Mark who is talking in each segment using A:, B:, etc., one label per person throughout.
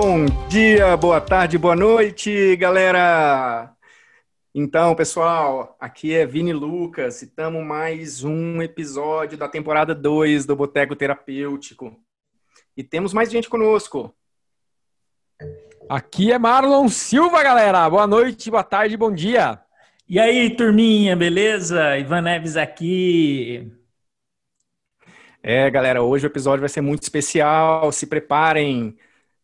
A: Bom dia, boa tarde, boa noite, galera! Então, pessoal, aqui é Vini Lucas e estamos mais um episódio da temporada 2 do Boteco Terapêutico. E temos mais gente conosco.
B: Aqui é Marlon Silva, galera. Boa noite, boa tarde, bom dia.
C: E aí, turminha, beleza? Ivan Neves aqui.
A: É, galera, hoje o episódio vai ser muito especial. Se preparem,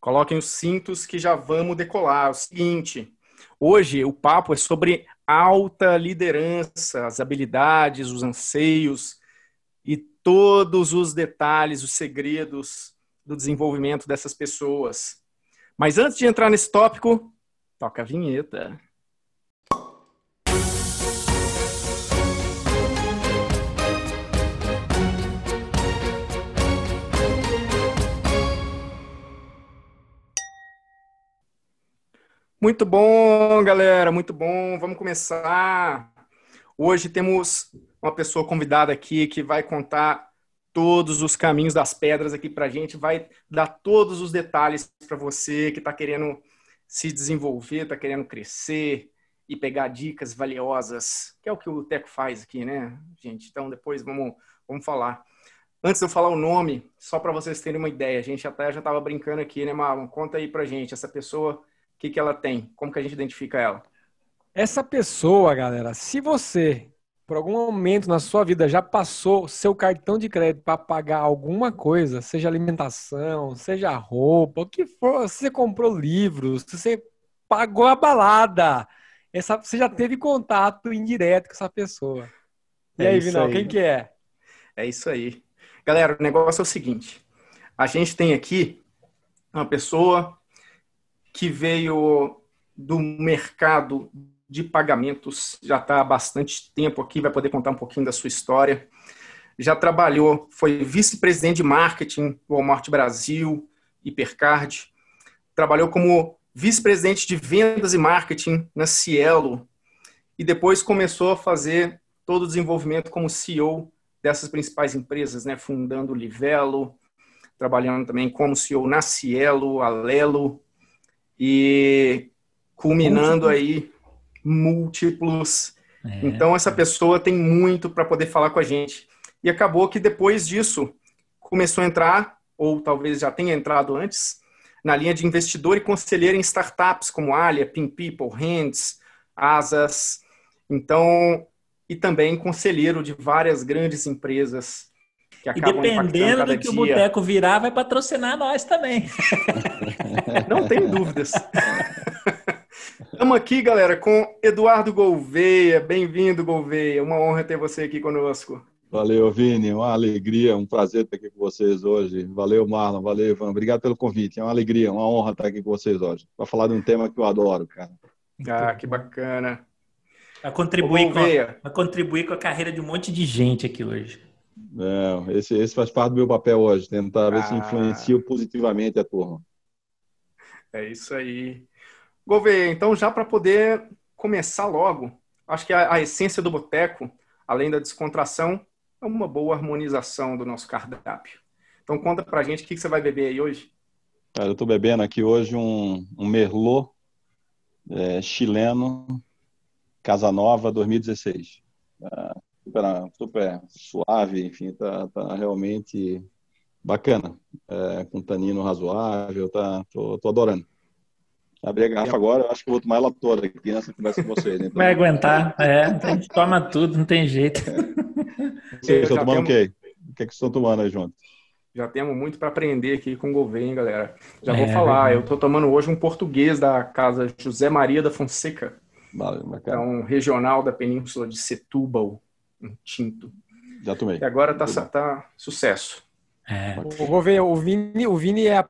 A: coloquem os cintos que já vamos decolar. É o seguinte, hoje o papo é sobre alta liderança, as habilidades, os anseios e todos os detalhes, os segredos do desenvolvimento dessas pessoas. Mas antes de entrar nesse tópico, toca a vinheta. Muito bom, galera, muito bom. Vamos começar. Hoje temos uma pessoa convidada aqui que vai contar todos os caminhos das pedras aqui para gente, vai dar todos os detalhes para você que está querendo se desenvolver, está querendo crescer e pegar dicas valiosas, que é o que o Teco faz aqui, né, gente? Então depois vamos, vamos falar. Antes de eu falar o nome, só para vocês terem uma ideia, a gente até já estava brincando aqui, né, Marlon? Conta aí para gente, essa pessoa que, que ela tem? Como que a gente identifica ela?
B: Essa pessoa, galera, se você, por algum momento na sua vida, já passou seu cartão de crédito para pagar alguma coisa, seja alimentação, seja roupa, o que for, se você comprou livros, se você pagou a balada, essa, você já teve contato indireto com essa pessoa. E é aí, Vinal, quem que é?
A: É isso aí. Galera, o negócio é o seguinte. A gente tem aqui uma pessoa que veio do mercado de pagamentos, já está há bastante tempo aqui, vai poder contar um pouquinho da sua história. Já trabalhou, foi vice-presidente de marketing do Walmart Brasil, Hipercard. Trabalhou como vice-presidente de vendas e marketing na Cielo. E depois começou a fazer todo o desenvolvimento como CEO dessas principais empresas, né? fundando o Livelo, trabalhando também como CEO na Cielo, Alelo, e culminando aí múltiplos. É. Então, essa pessoa tem muito para poder falar com a gente. E acabou que depois disso começou a entrar, ou talvez já tenha entrado antes, na linha de investidor e conselheiro em startups como Alia, Pin People, Hands, Asas. Então, e também conselheiro de várias grandes empresas
C: que acabam E dependendo do que dia. o boteco virar, vai patrocinar nós também.
A: Não tem dúvidas. Estamos aqui, galera, com Eduardo Gouveia. Bem-vindo, Gouveia. Uma honra ter você aqui conosco.
D: Valeu, Vini. Uma alegria, um prazer estar aqui com vocês hoje. Valeu, Marlon. Valeu, Ivan. Obrigado pelo convite. É uma alegria, uma honra estar aqui com vocês hoje. Para falar de um tema que eu adoro, cara.
A: Ah, que bacana.
C: Vai contribuir, com a, vai contribuir com a carreira de um monte de gente aqui hoje.
D: É, esse, esse faz parte do meu papel hoje, tentar ver ah. se influencia positivamente a turma.
A: É isso aí. Gouveia, então já para poder começar logo, acho que a, a essência do boteco, além da descontração, é uma boa harmonização do nosso cardápio. Então conta pra gente o que, que você vai beber aí hoje.
D: Cara, eu estou bebendo aqui hoje um, um Merlot é, chileno Casanova 2016 super, super suave, enfim, tá, tá realmente bacana, é, com tanino razoável, tá, tô, tô adorando. Abri a garrafa agora, eu acho que vou tomar ela toda aqui nessa conversa com vocês. Então...
C: Vai aguentar, é, a gente toma tudo, não tem jeito.
D: É. Vocês estão tomando o quê? O que, é que vocês estão tomando aí junto?
A: Já temos muito para aprender aqui com o Gouveia, hein, galera? Já é, vou falar, eu estou tomando hoje um português da casa José Maria da Fonseca. Vale, é um regional da península de Setúbal um tinto.
D: Já tomei.
A: E agora tá, tá sucesso.
B: É. O, o Vini, o Vini é a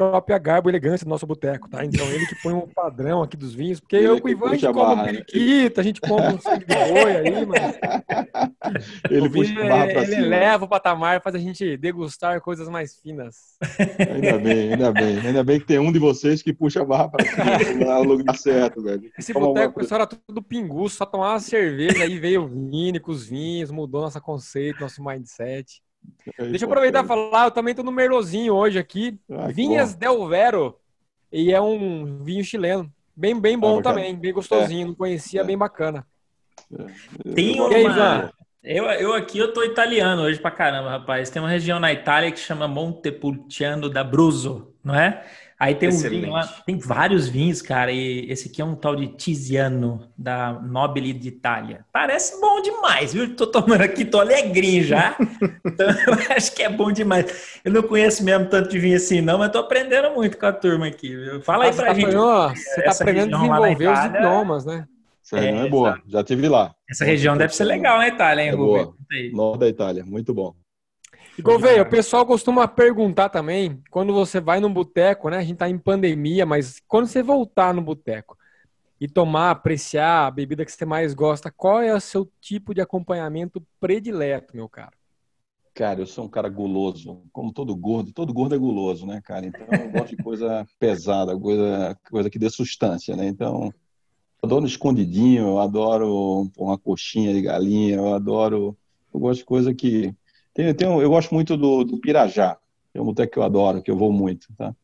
B: própria garbo e elegância do nosso boteco, tá? Então ele que põe um padrão aqui dos vinhos, porque ele eu com o Ivan a gente come um né? periquito, a gente come um sangue de boi aí. Ele, o Vini, é, ele leva o patamar, faz a gente degustar coisas mais finas.
D: Ainda bem, ainda bem. Ainda bem que tem um de vocês que puxa a barra pra cima, no lugar certo, velho.
B: Esse boteco, o pessoal era tudo pinguço, só tomava cerveja, aí veio o Vini com os vinhos, mudou nosso conceito, nosso mindset. Deixa eu aproveitar e falar, eu também tô no Merlozinho hoje aqui. Ah, Vinhas bom. Del Vero. E é um vinho chileno. Bem, bem bom ah, também, bem gostosinho. É. Não conhecia, é. bem bacana.
C: É. Tem uma... Aí, eu, eu aqui eu tô italiano hoje pra caramba, rapaz. Tem uma região na Itália que chama Montepulciano d'Abruzzo, não é? Aí tem Excelente. um vinho lá, tem vários vinhos, cara, e esse aqui é um tal de Tiziano, da Nobile d'Italia. Parece bom demais, viu? Tô tomando aqui, tô alegrinho já. então, eu acho que é bom demais. Eu não conheço mesmo tanto de vinho assim, não, mas tô aprendendo muito com a turma aqui, viu? Fala aí ah, pra tá gente.
B: você tá aprendendo a desenvolver os idiomas, né?
D: Essa é, é boa, já tive lá.
C: Essa região deve ser legal na Itália, hein, é
D: Boa. Norte da Itália, muito bom.
B: Gouveia, o pessoal costuma perguntar também, quando você vai num boteco, né? A gente tá em pandemia, mas quando você voltar no boteco e tomar, apreciar a bebida que você mais gosta, qual é o seu tipo de acompanhamento predileto, meu caro?
D: Cara, eu sou um cara guloso, como todo gordo, todo gordo é guloso, né, cara? Então eu gosto de coisa pesada, coisa, coisa que dê substância, né? Então, eu adoro escondidinho, eu adoro uma coxinha de galinha, eu adoro, eu gosto de coisa que tem, tem, eu gosto muito do, do Pirajá, é um boteco que eu adoro, que eu vou muito, tá?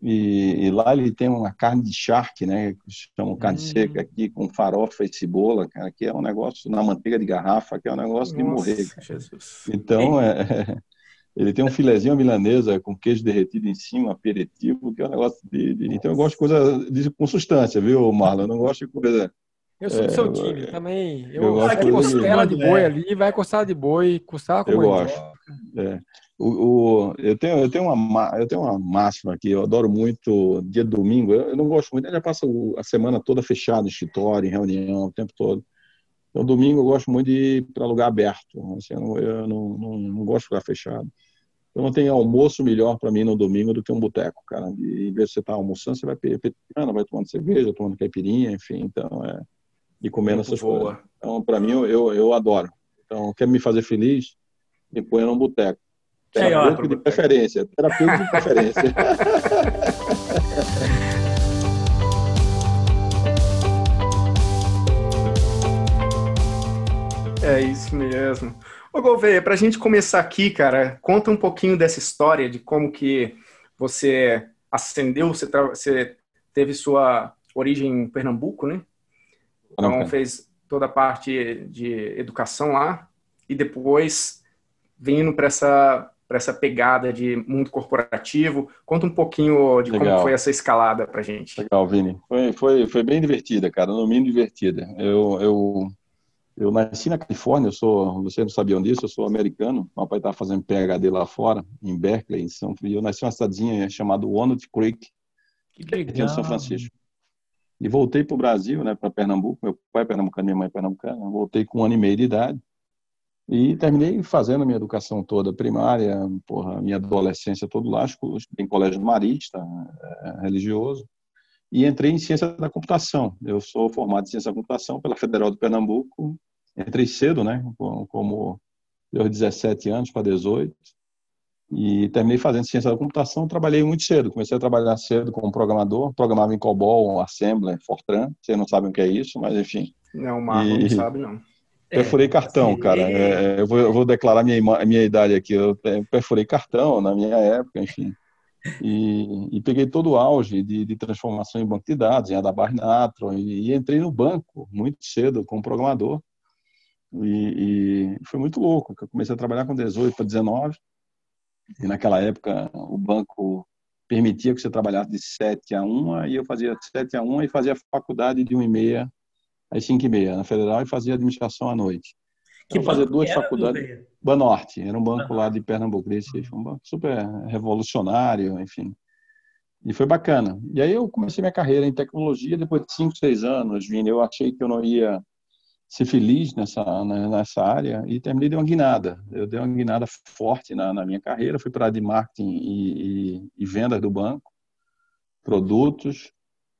D: E, e, lá ele tem uma carne de charque, né? Que chamam carne hum. seca aqui, com farofa e cebola, cara, que é um negócio na manteiga de garrafa, que é um negócio Nossa, de morrer. Jesus. Então, é, é, ele tem um filezinho milanesa com queijo derretido em cima, aperitivo, que é um negócio de. de então eu gosto de coisa de, com substância, viu, Marlon? Eu não gosto de coisa
B: eu sou do seu é, time também. Eu, eu gosto de costela de, boi ali, vai costela de boi, costela com
D: Eu gosto. É. O, o, eu, tenho, eu, tenho uma, eu tenho uma máxima aqui, eu adoro muito dia de domingo. Eu, eu não gosto muito, eu já passo a semana toda fechado em escritório, em reunião, o tempo todo. Então, domingo eu gosto muito de ir para lugar aberto. Assim, eu, não, eu não, não, não, gosto de ficar fechado. Eu não tenho almoço melhor para mim no domingo do que um boteco, cara. em vez de você estar tá almoçando, você vai petiscando, vai tomando cerveja, tomando caipirinha, enfim. Então, é e comendo essas boa. coisas. Então, para mim, eu, eu adoro. Então, quer me fazer feliz? Me ponha num boteco. Terapêutico de preferência. Terapêutico de preferência.
A: É isso mesmo. Ô Gouveia, para a gente começar aqui, cara, conta um pouquinho dessa história de como que você ascendeu, você, você teve sua origem em Pernambuco, né? Então, fez toda a parte de educação lá e depois vindo para essa para essa pegada de mundo corporativo. Conta um pouquinho de Legal. como foi essa escalada para gente.
D: Legal, Vini. Foi, foi, foi bem divertida, cara, no mínimo divertida. Eu, eu, eu nasci na Califórnia, eu sou, você não sabia disso, eu sou americano. Meu pai estava fazendo PhD lá fora, em Berkeley, em São Eu nasci em uma cidadezinha chamada Walnut Creek, que legal. em São Francisco. E voltei para o Brasil, né, para Pernambuco. Meu pai é pernambucano, minha mãe é pernambucana. Voltei com um ano e meio de idade. E terminei fazendo a minha educação toda primária, porra, minha adolescência todo lá, em colégio marista, é, religioso. E entrei em ciência da computação. Eu sou formado em ciência da computação pela Federal de Pernambuco. Entrei cedo, né, como aos 17 anos para 18 e terminei fazendo ciência da computação. Trabalhei muito cedo, comecei a trabalhar cedo como programador, programava em COBOL, Assembler, Fortran. Vocês não sabem o que é isso, mas enfim.
A: Não, o Marlon e... não sabe, não.
D: Perfurei é, cartão, sim. cara. É, eu, vou, eu, vou, declarar minha, minha idade aqui. Eu perfurei cartão na minha época, enfim. E, e peguei todo o auge de, de, transformação em banco de dados, em Adabar Natron, e, e entrei no banco muito cedo como programador. E, e foi muito louco. Eu comecei a trabalhar com 18 para 19 e naquela época o banco permitia que você trabalhasse de 7 a 1, e eu fazia 7 a 1 e fazia faculdade de 1 e meia às 5 e meia na Federal e fazia administração à noite. Que então, fazia duas faculdades. Banorte, era um banco lá de Pernambuco, Recife, um banco super revolucionário, enfim. E foi bacana. E aí eu comecei minha carreira em tecnologia depois de 5, 6 anos, Vini. Eu achei que eu não ia ser feliz nessa, nessa área e terminei de uma guinada. Eu dei uma guinada forte na, na minha carreira, fui para a de marketing e, e, e, vendas do banco, produtos.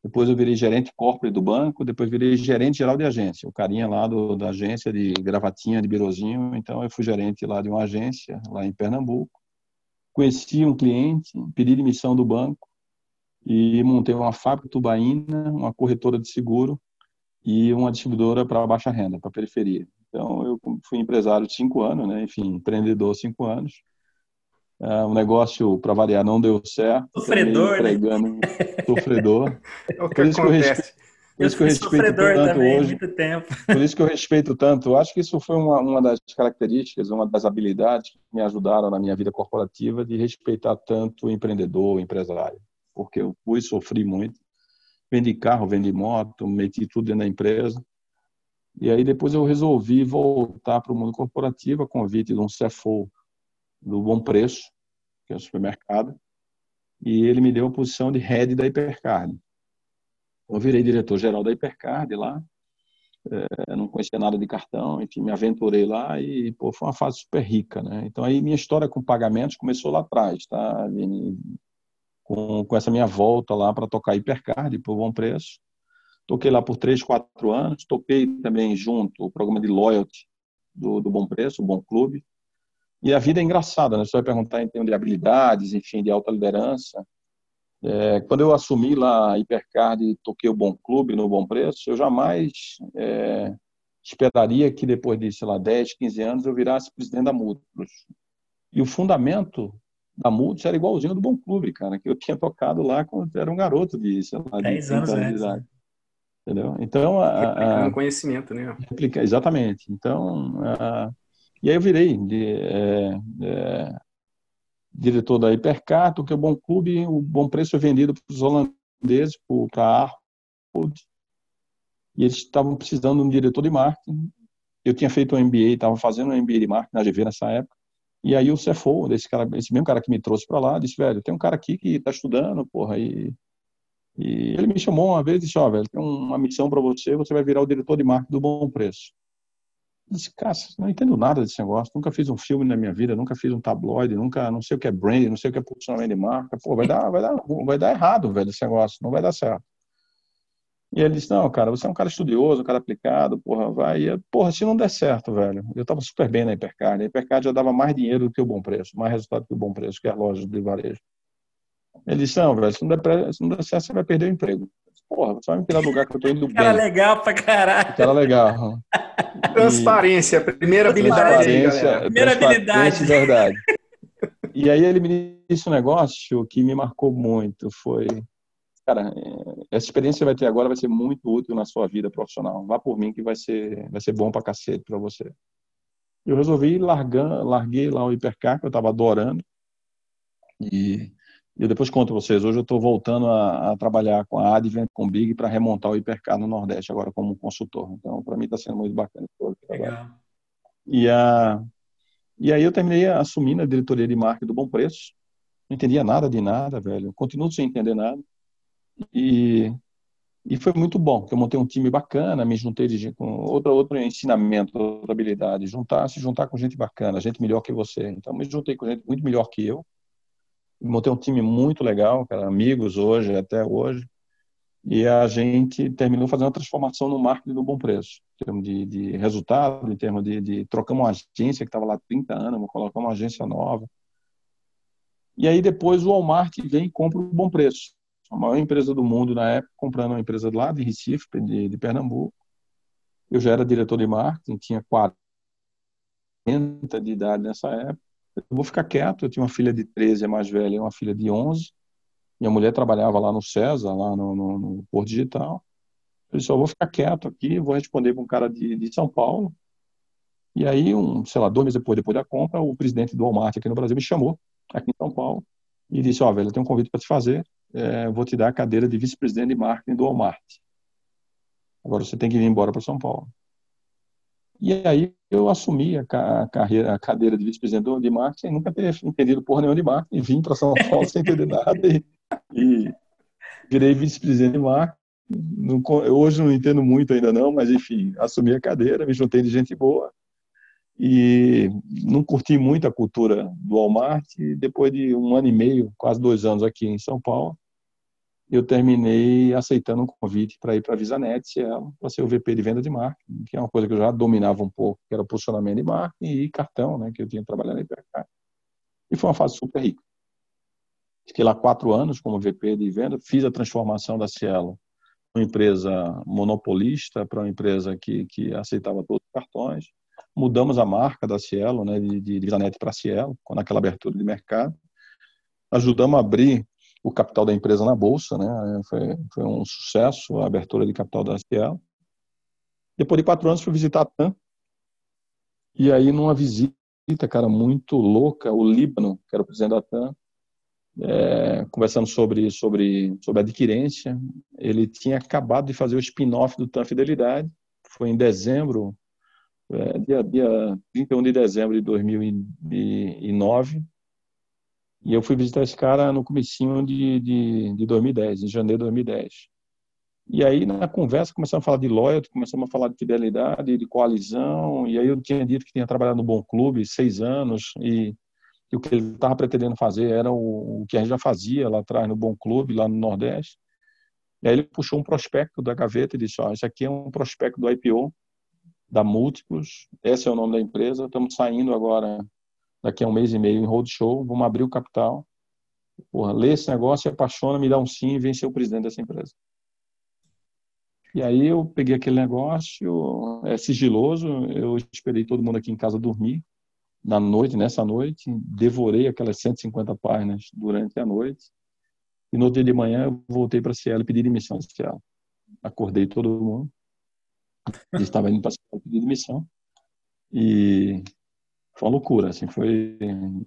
D: Depois eu virei gerente corporate do banco, depois virei gerente geral de agência, o carinha lá do, da agência de gravatinha, de birozinho. Então eu fui gerente lá de uma agência, lá em Pernambuco. Conheci um cliente, pedi demissão do banco e montei uma fábrica tubaína, uma corretora de seguro e uma distribuidora para baixa renda, para periferia. Então, eu fui empresário de cinco anos, né? enfim, empreendedor cinco anos. É, o negócio, para variar, não deu certo.
C: Sofredor, né?
D: Sofredor.
A: É o que por isso acontece.
C: Que eu, por isso que eu respeito tanto também, hoje. Muito tempo.
D: Por isso que eu respeito tanto. Acho que isso foi uma, uma das características, uma das habilidades que me ajudaram na minha vida corporativa de respeitar tanto o empreendedor, o empresário. Porque eu fui sofri muito. Vendi carro, vendi moto, meti tudo dentro da empresa. E aí depois eu resolvi voltar para o mundo corporativo a convite de um CFO do Bom Preço, que é o supermercado, e ele me deu a posição de head da Hipercard. Eu virei diretor-geral da Hipercard lá, é, não conhecia nada de cartão, enfim, me aventurei lá e pô, foi uma fase super rica, né? Então aí minha história com pagamentos começou lá atrás, tá? Com, com essa minha volta lá para tocar Hipercard por bom preço. Toquei lá por três, quatro anos. Toquei também junto o programa de loyalty do, do Bom Preço, o Bom Clube. E a vida é engraçada, né? Você vai perguntar em termos de habilidades, enfim, de alta liderança. É, quando eu assumi lá a Hipercard e toquei o Bom Clube no Bom Preço, eu jamais é, esperaria que depois de, sei lá, 10, 15 anos eu virasse presidente da Múltiplos. E o fundamento da Múltiplos era igualzinho do Bom Clube, cara, que eu tinha tocado lá quando era um garoto de, sei lá,
C: 10 anos, anos de idade.
D: Entendeu? Então, a,
A: Replicando conhecimento, né?
D: Replica, exatamente. Então, a, e aí eu virei de, é, é, diretor da Hipercar, que é o Bom Clube, o Bom Preço foi vendido para os holandeses, para a Arcod, e eles estavam precisando de um diretor de marketing. Eu tinha feito um MBA, estava fazendo um MBA de marketing na GV nessa época, e aí o CFO, desse cara, esse mesmo cara que me trouxe para lá, disse, velho, tem um cara aqui que está estudando, porra, e, e ele me chamou uma vez e disse, ó, oh, velho, tem uma missão para você, você vai virar o diretor de marketing do Bom Preço disse, cara, não entendo nada desse negócio, nunca fiz um filme na minha vida, nunca fiz um tabloide, nunca, não sei o que é brand, não sei o que é posicionamento de marca, pô, vai dar, vai dar, vai dar errado, velho, esse negócio, não vai dar certo. E ele disse, não, cara, você é um cara estudioso, um cara aplicado, porra, vai. E, porra, se não der certo, velho, eu tava super bem na Hipercard, a Hipercard já dava mais dinheiro do que o bom preço, mais resultado que o bom preço, que as lojas de varejo. Ele disse, não, velho, se não der, se não der certo, você vai perder o emprego. Porra, você vai me tirar do lugar que eu tô indo bem.
C: Cara legal pra caralho.
D: Cara legal.
A: Transparência, primeira habilidade.
D: Transparência, primeira habilidade. verdade. E aí ele me disse um negócio que me marcou muito, foi, cara, é, essa experiência que você vai ter agora vai ser muito útil na sua vida profissional. Vá por mim que vai ser, vai ser bom pra cacete pra você. Eu resolvi largar, larguei lá o hipercar que eu tava adorando e eu depois conto vocês. Hoje eu estou voltando a, a, trabalhar com a Advent, com o Big, para remontar o hipercar no Nordeste, agora como consultor. Então, para mim está sendo muito bacana.
C: Legal.
D: E, a, e aí eu terminei assumindo a diretoria de marketing do Bom Preço. Não entendia nada de nada, velho. Continuo sem entender nada. E, e foi muito bom, porque eu montei um time bacana, me juntei de, com outro, outro ensinamento, outra habilidade. Juntar, se juntar com gente bacana, gente melhor que você. Então, me juntei com gente muito melhor que eu montei um time muito legal, cara, amigos hoje, até hoje, e a gente terminou fazendo uma transformação no marketing do bom preço, em termos de, de resultado, em termos de, de trocamos uma agência que estava lá há 30 anos, colocar uma agência nova. E aí depois o Walmart vem e compra o bom preço. A maior empresa do mundo na época, comprando uma empresa lá de Recife, de, de Pernambuco. Eu já era diretor de marketing, tinha 40 de idade nessa época eu vou ficar quieto. Eu tinha uma filha de 13, a mais velha, e uma filha de 11. Minha mulher trabalhava lá no César, lá no, no, no Porto Digital. Eu disse, eu vou ficar quieto aqui, vou responder para um cara de, de São Paulo. E aí, um, sei lá, dois meses depois, depois da compra, o presidente do Walmart aqui no Brasil me chamou, aqui em São Paulo, e disse, ó, oh, velho, eu tenho um convite para te fazer, é, vou te dar a cadeira de vice-presidente de marketing do Walmart. Agora você tem que vir embora para São Paulo. E aí eu assumi a, carreira, a cadeira de vice-presidente de marketing, nunca ter entendido porra nenhuma de marketing, vim para São Paulo sem entender nada e, e virei vice-presidente de marketing. Não, hoje não entendo muito ainda não, mas enfim, assumi a cadeira, me juntei de gente boa e não curti muito a cultura do Walmart. E depois de um ano e meio, quase dois anos aqui em São Paulo, eu terminei aceitando um convite para ir para a VisaNet, para ser o VP de venda de marketing, que é uma coisa que eu já dominava um pouco, que era posicionamento de marketing e cartão, né, que eu tinha trabalhado na IPK. E foi uma fase super rica. Fiquei lá quatro anos como VP de venda, fiz a transformação da Cielo uma empresa monopolista para uma empresa que, que aceitava todos os cartões, mudamos a marca da Cielo, né, de, de Visanet para Cielo, naquela abertura de mercado. Ajudamos a abrir o capital da empresa na bolsa, né? Foi, foi um sucesso a abertura de capital da Cielo. Depois de quatro anos, fui visitar a TAM. E aí, numa visita, cara, muito louca, o Líbano, que era o presidente da TAM, é, conversando sobre, sobre, sobre adquirência. Ele tinha acabado de fazer o spin-off do TAM Fidelidade. Foi em dezembro, é, dia, dia 31 de dezembro de 2009. E eu fui visitar esse cara no comecinho de, de, de 2010, em janeiro de 2010. E aí, na conversa, começamos a falar de loyalty, começamos a falar de fidelidade, de coalizão, e aí eu tinha dito que tinha trabalhado no Bom Clube seis anos, e, e o que ele estava pretendendo fazer era o, o, que a gente já fazia lá atrás no Bom Clube, lá no Nordeste. E aí ele puxou um prospecto da gaveta e disse, ó, esse aqui é um prospecto do IPO, da Múltiplos, esse é o nome da empresa, estamos saindo agora, daqui a um mês e meio, em roadshow, vamos abrir o capital. Porra, lê esse negócio, se apaixona, me dá um sim e vem ser o presidente dessa empresa. E aí eu peguei aquele negócio, é sigiloso, eu esperei todo mundo aqui em casa dormir na noite, nessa noite, devorei aquelas 150 páginas durante a noite. E no dia de manhã eu voltei para a Cielo e pedi demissão da Cielo. Acordei todo mundo. Estava indo para a pedir demissão. E foi uma loucura, assim, foi...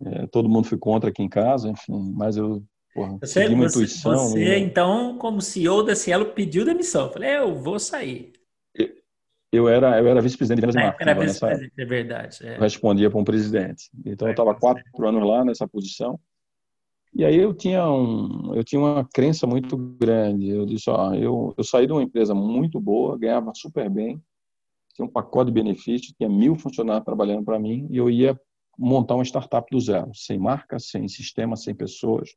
D: É, todo mundo foi contra aqui em casa, enfim, mas eu Porra,
C: você, você, intuição, você né? então, como CEO da Cielo, pediu demissão. Eu falei, eu vou sair.
D: Eu era, eu era vice-presidente de vendas
C: é, marketing. Era vice-presidente, é verdade. É.
D: respondia para um presidente. Então, eu estava quatro anos lá nessa posição. E aí eu tinha, um, eu tinha uma crença muito grande. Eu disse, ó, eu, eu saí de uma empresa muito boa, ganhava super bem, tinha um pacote de benefícios, tinha mil funcionários trabalhando para mim, e eu ia montar uma startup do zero, sem marca, sem sistema, sem pessoas,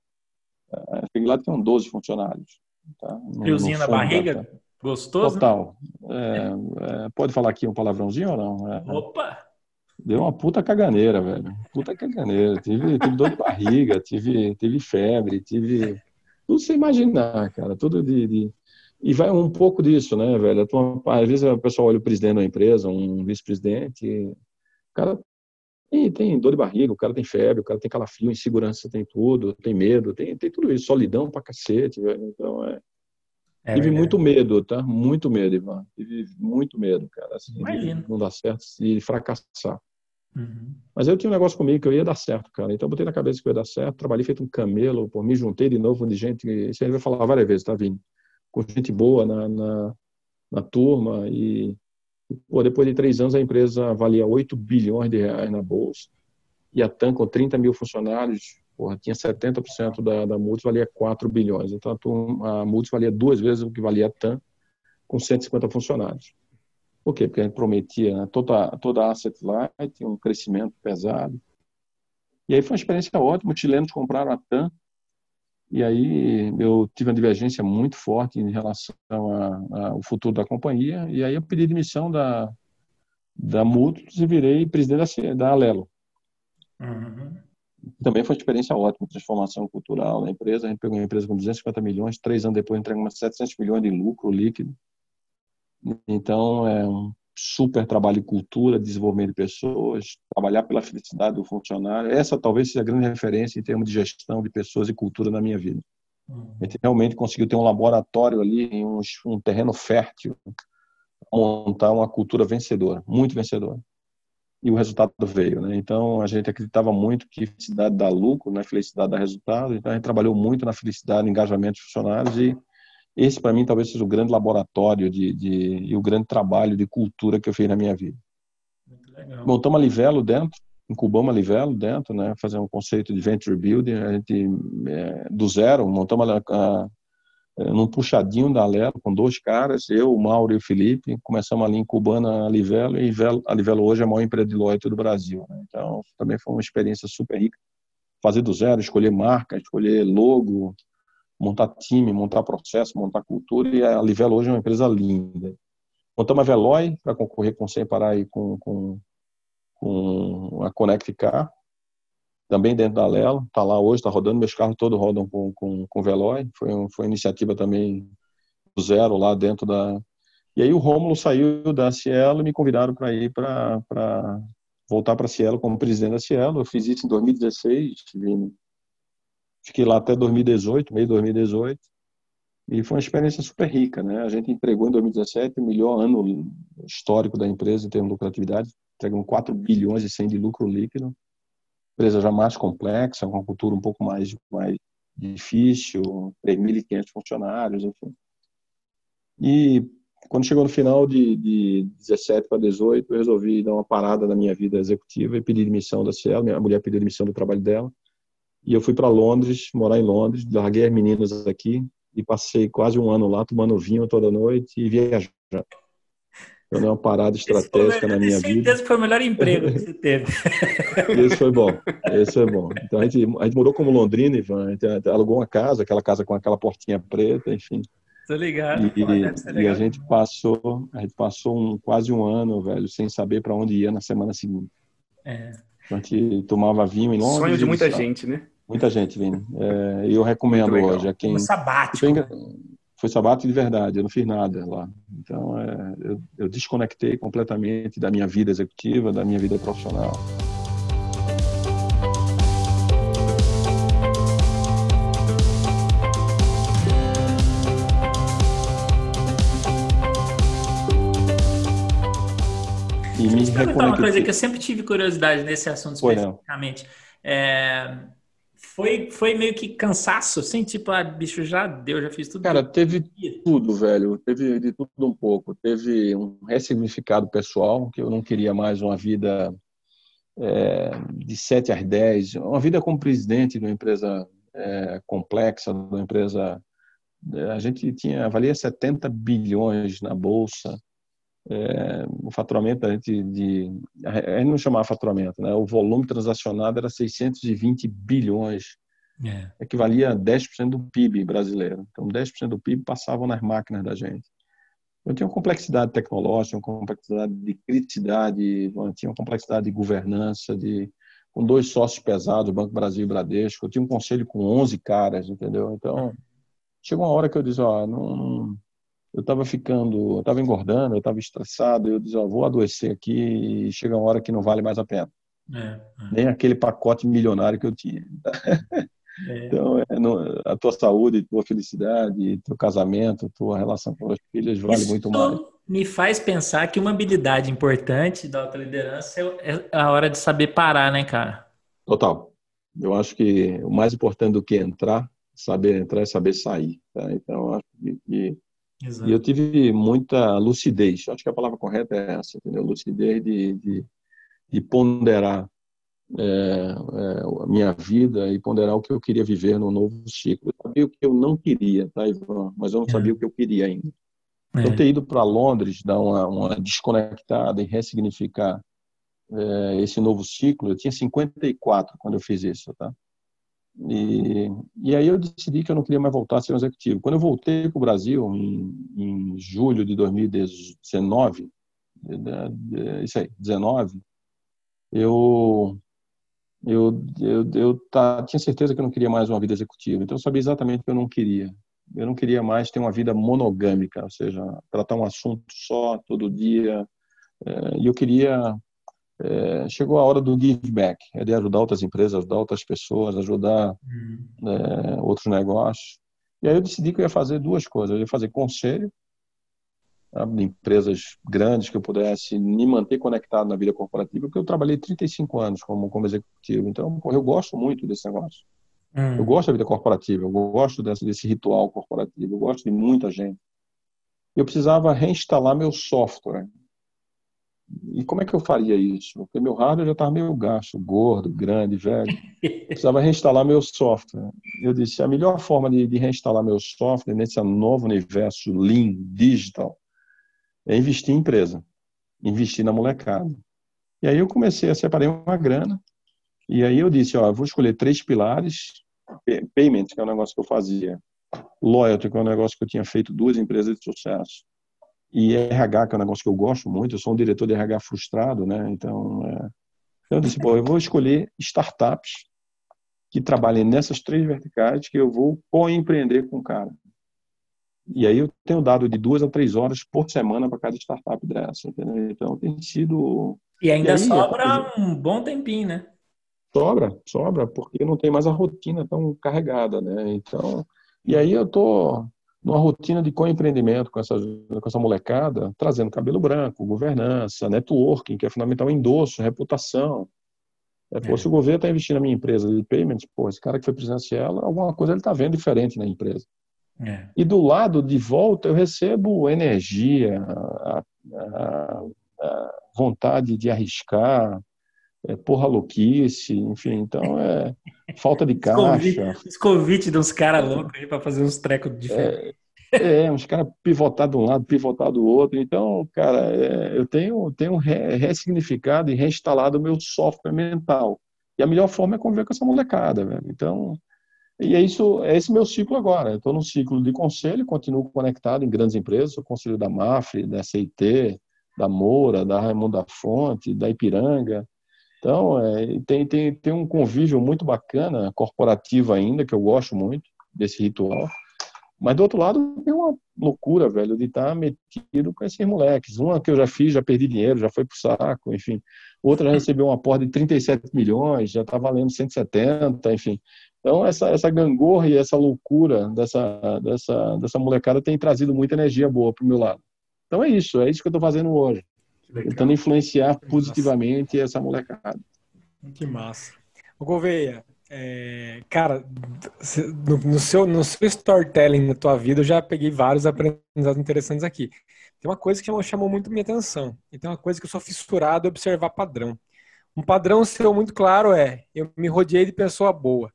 D: a Fig tem 12 funcionários.
C: Tá? Friozinho na barriga? Gostoso?
D: Total. É, é, pode falar aqui um palavrãozinho ou não?
C: É, Opa!
D: Deu uma puta caganeira, velho. Puta caganeira. Tive, tive dor de barriga, tive, tive febre, tive. Tudo sem imaginar, cara. Tudo de, de... E vai um pouco disso, né, velho? Às vezes o pessoal olha o presidente da empresa, um vice-presidente, o cara tem, tem dor de barriga, o cara tem febre, o cara tem calafrio, insegurança, tem tudo, tem medo, tem, tem tudo isso, solidão pra cacete, velho. Então, é. é Tive muito medo, tá? Muito medo, Ivan. Tive muito medo, cara. Assim, de não dar certo e fracassar. Uhum. Mas eu tinha um negócio comigo que eu ia dar certo, cara. Então eu botei na cabeça que eu ia dar certo, trabalhei feito um camelo, pô, me juntei de novo de gente, isso aí vai falar várias vezes, tá vindo? Com gente boa na, na, na turma e Pô, depois de três anos, a empresa valia 8 bilhões de reais na bolsa. E a TAM, com 30 mil funcionários, porra, tinha 70% da, da Multis, valia 4 bilhões. Então, a, a Multis valia duas vezes o que valia a TAM, com 150 funcionários. Por quê? Porque a gente prometia né, toda, toda a asset tinha um crescimento pesado. E aí foi uma experiência ótima. Os chilenos compraram a TAM, e aí eu tive uma divergência muito forte em relação ao futuro da companhia. E aí eu pedi demissão da, da Múltiplos e virei presidente da, da Alelo. Uhum. Também foi uma experiência ótima, transformação cultural da empresa. A gente pegou uma empresa com 250 milhões, três anos depois entregamos 700 milhões de lucro líquido. Então, é um super trabalho de cultura, desenvolvimento de pessoas, trabalhar pela felicidade do funcionário. Essa talvez seja a grande referência em termos de gestão de pessoas e cultura na minha vida. Uhum. A gente realmente conseguiu ter um laboratório ali, em um, um terreno fértil, montar uma cultura vencedora, muito vencedora. E o resultado veio, né? Então a gente acreditava muito que felicidade dá lucro, né? Felicidade dá resultado. Então a gente trabalhou muito na felicidade, engajamento dos funcionários e esse, para mim, talvez seja o grande laboratório de, de, e o grande trabalho de cultura que eu fiz na minha vida. Montamos a Livelo dentro, incubamos a Livelo dentro, né, fazer um conceito de venture building, a gente, é, do zero, montamos a, a, é, num puxadinho da Lelo, com dois caras, eu, o Mauro e o Felipe, começamos ali incubando a Livelo, e a Livelo hoje é a maior empresa de loyalty do Brasil. Né? Então, também foi uma experiência super rica. Fazer do zero, escolher marca, escolher logo, montar time, montar processo, montar cultura, e a Livelo hoje é uma empresa linda. Montamos a Veloy para concorrer com o Sem e com, com, com a Connect Car, também dentro da Lelo, está lá hoje, está rodando, meus carros todos rodam com, com, com Veloy, foi, foi uma iniciativa também do zero lá dentro da, E aí o Rômulo saiu da Cielo e me convidaram para ir para voltar para a Cielo como presidente da Cielo. Eu fiz isso em 2016, Vini. Fiquei lá até 2018, meio de 2018. E foi uma experiência super rica, né? A gente entregou em 2017 o melhor ano histórico da empresa em termos de lucratividade, entregamos 4 bilhões e 100 de lucro líquido. Empresa já mais complexa, com uma cultura um pouco mais, mais difícil, 3.500 funcionários, enfim. E quando chegou no final de, de 17 para 18, eu resolvi dar uma parada na minha vida executiva e pedir demissão da Cielo. Minha mulher pediu demissão do trabalho dela. E eu fui para Londres, morar em Londres, larguei as meninas aqui, e passei quase um ano lá tomando vinho toda noite e viajando. Eu dei uma parada estratégica na minha vida. certeza
C: que foi o melhor emprego que você teve.
D: Esse foi bom, esse foi bom. Então a gente, a gente morou como Londrina, Ivan, a gente alugou uma casa, aquela casa com aquela portinha preta, enfim.
C: Tô ligado.
D: E, e a gente passou, a gente passou um, quase um ano, velho, sem saber para onde ia na semana seguinte. É. A gente tomava vinho em Londres.
A: Sonho de muita gente, né?
D: Muita gente, Vini. É, eu recomendo hoje a quem. Foi
C: sabático.
D: Foi sabático de verdade, eu não fiz nada lá. Então, é, eu, eu desconectei completamente da minha vida executiva, da minha vida profissional.
C: E me perguntar uma coisa que eu sempre tive curiosidade nesse assunto especificamente. É, foi, foi meio que cansaço, assim, tipo, ah, bicho, já deu, já fiz tudo.
D: Cara, teve tudo, velho. Teve de tudo um pouco. Teve um ressignificado pessoal, que eu não queria mais uma vida é, de 7 às 10, uma vida como presidente de uma empresa é, complexa, de uma empresa. É, a gente tinha, valia 70 bilhões na bolsa. É, o faturamento gente de a gente não chamava faturamento, né? O volume transacionado era 620 bilhões, é. equivalia a 10% do PIB brasileiro. Então, 10% do PIB passavam nas máquinas da gente. Eu tinha uma complexidade tecnológica, uma complexidade de criticidade, tinha uma complexidade de governança, de com dois sócios pesados, Banco Brasil e Bradesco. Eu tinha um conselho com 11 caras, entendeu? Então, chegou uma hora que eu disse, ó, não, eu estava ficando, eu estava engordando, eu estava estressado, eu disse, ó, vou adoecer aqui e chega uma hora que não vale mais a pena. É, é. Nem aquele pacote milionário que eu tinha. É. Então, é, a tua saúde, tua felicidade, teu casamento, tua relação com as filhas vale Isso muito mais.
C: Me faz pensar que uma habilidade importante da alta liderança é, é a hora de saber parar, né, cara?
D: Total. Eu acho que o mais importante do que entrar, saber entrar é saber sair. Tá? Então, acho que Exato. E eu tive muita lucidez, acho que a palavra correta é essa, entendeu? lucidez de, de, de ponderar é, é, a minha vida e ponderar o que eu queria viver no novo ciclo. Eu sabia o que eu não queria, tá, Ivan? Mas eu não é. sabia o que eu queria ainda. É. Então, ter ido para Londres, dar uma, uma, desconectada e ressignificar é, esse novo ciclo, eu tinha 54 quando eu fiz isso, tá? E, e aí eu decidi que eu não queria mais voltar a ser um executivo. Quando eu voltei para o Brasil, em, em julho de 2019, isso aí, 19, eu eu, eu, eu tá, tinha certeza que eu não queria mais uma vida executiva. Então eu sabia exatamente o que eu não queria. Eu não queria mais ter uma vida monogâmica, ou seja, tratar um assunto só todo dia. É, e eu queria é, chegou a hora do give back, é de ajudar outras empresas, ajudar outras pessoas, ajudar uhum. é, outros negócios. E aí eu decidi que eu ia fazer duas coisas. Eu ia fazer conselho de empresas grandes que eu pudesse me manter conectado na vida corporativa, porque eu trabalhei 35 anos como, como executivo. Então, eu gosto muito desse negócio. Uhum. Eu gosto da vida corporativa, eu gosto desse, desse ritual corporativo, eu gosto de muita gente. Eu precisava reinstalar meu software. E como é que eu faria isso? Porque meu hardware já estava meio gasto, gordo, grande, velho. Precisava reinstalar meu software. Eu disse, a melhor forma de, de reinstalar meu software nesse novo universo lean, digital, é investir em empresa, investir na molecada. E aí eu comecei a separar uma grana, e aí eu disse, ó, eu vou escolher três pilares, payment, que é um negócio que eu fazia, loyalty, que é um negócio que eu tinha feito duas empresas de sucesso, e RH, que é um negócio que eu gosto muito, eu sou um diretor de RH frustrado, né? Então, é... eu disse, pô, eu vou escolher startups que trabalhem nessas três verticais que eu vou co-empreender com o cara. E aí eu tenho dado de duas a três horas por semana para cada startup dessa, entendeu? Então tem sido.
C: E ainda e aí, sobra um bom tempinho, né?
D: Sobra, sobra, porque não tem mais a rotina tão carregada, né? Então, e aí eu tô numa rotina de co-empreendimento com essa, com essa molecada, trazendo cabelo branco, governança, networking, que é fundamental, endosso, reputação. É, pô, é. Se o governo está investindo na minha empresa de payments, pô, esse cara que foi presidencial, alguma coisa ele está vendo diferente na empresa. É. E do lado de volta eu recebo energia, a, a, a vontade de arriscar, é, porra louquice, enfim, então é falta de caixa.
C: Os convites de uns caras loucos aí para fazer uns trecos diferentes.
D: É, é uns caras pivotar de um lado, pivotar do outro. Então, cara, é, eu tenho, tenho ressignificado e reinstalado o meu software mental. E a melhor forma é conviver com essa molecada, velho. Então, e é isso, é esse meu ciclo agora. Eu estou no ciclo de conselho, continuo conectado em grandes empresas, sou conselho da Mafre, da CIT, da Moura, da Raimundo da Fonte, da Ipiranga. Então, é, tem, tem, tem um convívio muito bacana, corporativo ainda, que eu gosto muito desse ritual. Mas do outro lado, tem uma loucura, velho, de estar tá metido com esses moleques. Uma que eu já fiz, já perdi dinheiro, já foi pro saco, enfim. Outra recebeu um aporte de 37 milhões, já está valendo 170, enfim. Então, essa, essa gangorra e essa loucura dessa, dessa, dessa molecada tem trazido muita energia boa para o meu lado. Então, é isso, é isso que eu estou fazendo hoje. Tentando influenciar que positivamente massa. essa molecada.
B: Que massa. O Gouveia, é, cara, no, no, seu, no seu storytelling na tua vida, eu já peguei vários aprendizados interessantes aqui. Tem uma coisa que chamou muito minha atenção, e tem uma coisa que eu sou fissurado em observar padrão. Um padrão seu muito claro é: eu me rodeei de pessoa boa.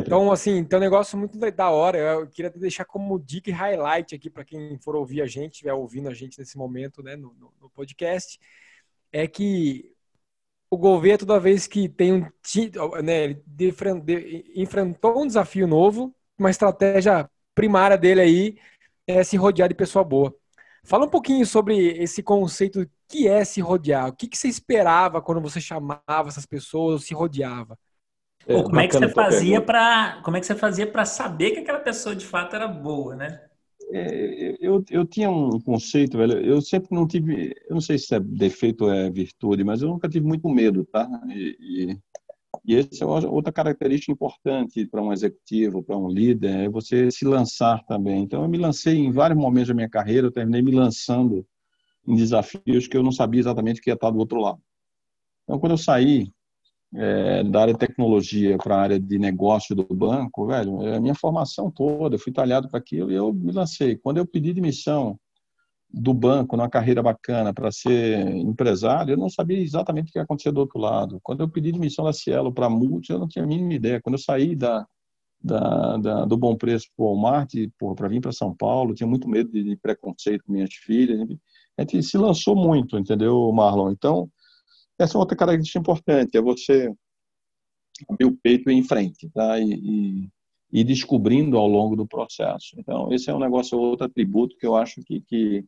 B: Então, assim, tem um negócio muito da hora. Eu queria deixar como dica e highlight aqui para quem for ouvir a gente, estiver ouvindo a gente nesse momento, né, no, no podcast, é que o Gouveia, toda vez que tem um né, de, de, enfrentou um desafio novo, uma estratégia primária dele aí é se rodear de pessoa boa. Fala um pouquinho sobre esse conceito que é se rodear. O que, que você esperava quando você chamava essas pessoas ou se rodeava?
C: É, como é que você fazia para como é que você fazia para saber que aquela pessoa de fato era boa, né?
D: É, eu, eu tinha um conceito, velho. Eu sempre não tive, eu não sei se é defeito ou é virtude, mas eu nunca tive muito medo, tá? E, e, e essa é outra característica importante para um executivo, para um líder, é você se lançar também. Então, eu me lancei em vários momentos da minha carreira, eu terminei me lançando em desafios que eu não sabia exatamente o que ia estar do outro lado. Então, quando eu saí é, da área de tecnologia para a área de negócio do banco, velho, é a minha formação toda, eu fui talhado para aquilo e eu me lancei. Quando eu pedi demissão do banco, numa carreira bacana, para ser empresário, eu não sabia exatamente o que ia acontecer do outro lado. Quando eu pedi demissão da Cielo para a Multi, eu não tinha a mínima ideia. Quando eu saí da, da, da do Bom Preço para o Walmart, para vir para São Paulo, tinha muito medo de, de preconceito com minhas filhas. A gente se lançou muito, entendeu, Marlon? Então, essa é outra característica importante, é você abrir o peito e ir em frente, tá? E, e, e, descobrindo ao longo do processo. Então, esse é um negócio, outro atributo que eu acho que, que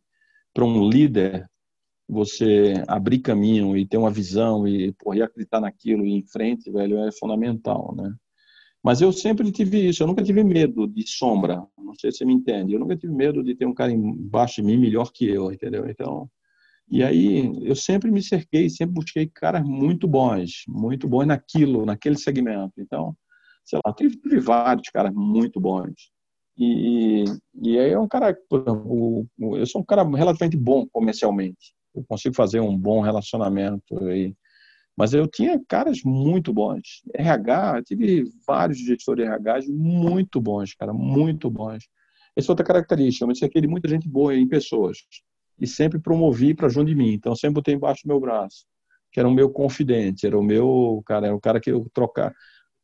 D: para um líder, você abrir caminho e ter uma visão e, porra, e acreditar naquilo e ir em frente, velho, é fundamental, né? Mas eu sempre tive isso, eu nunca tive medo de sombra, não sei se você me entende, eu nunca tive medo de ter um cara embaixo de mim melhor que eu, entendeu? Então, e aí eu sempre me cerquei, sempre busquei caras muito bons, muito bons naquilo, naquele segmento. Então, sei lá, tive, tive vários caras muito bons. E, e aí é um cara, eu sou um cara relativamente bom comercialmente. Eu consigo fazer um bom relacionamento aí. Mas eu tinha caras muito bons. RH, tive vários gestores de RH muito bons, cara, muito bons. Essa é outra característica, eu me cerquei de muita gente boa em pessoas e sempre promovi para junto de mim. Então, sempre botei embaixo do meu braço, que era o meu confidente, era o meu, cara, era o cara que eu trocar.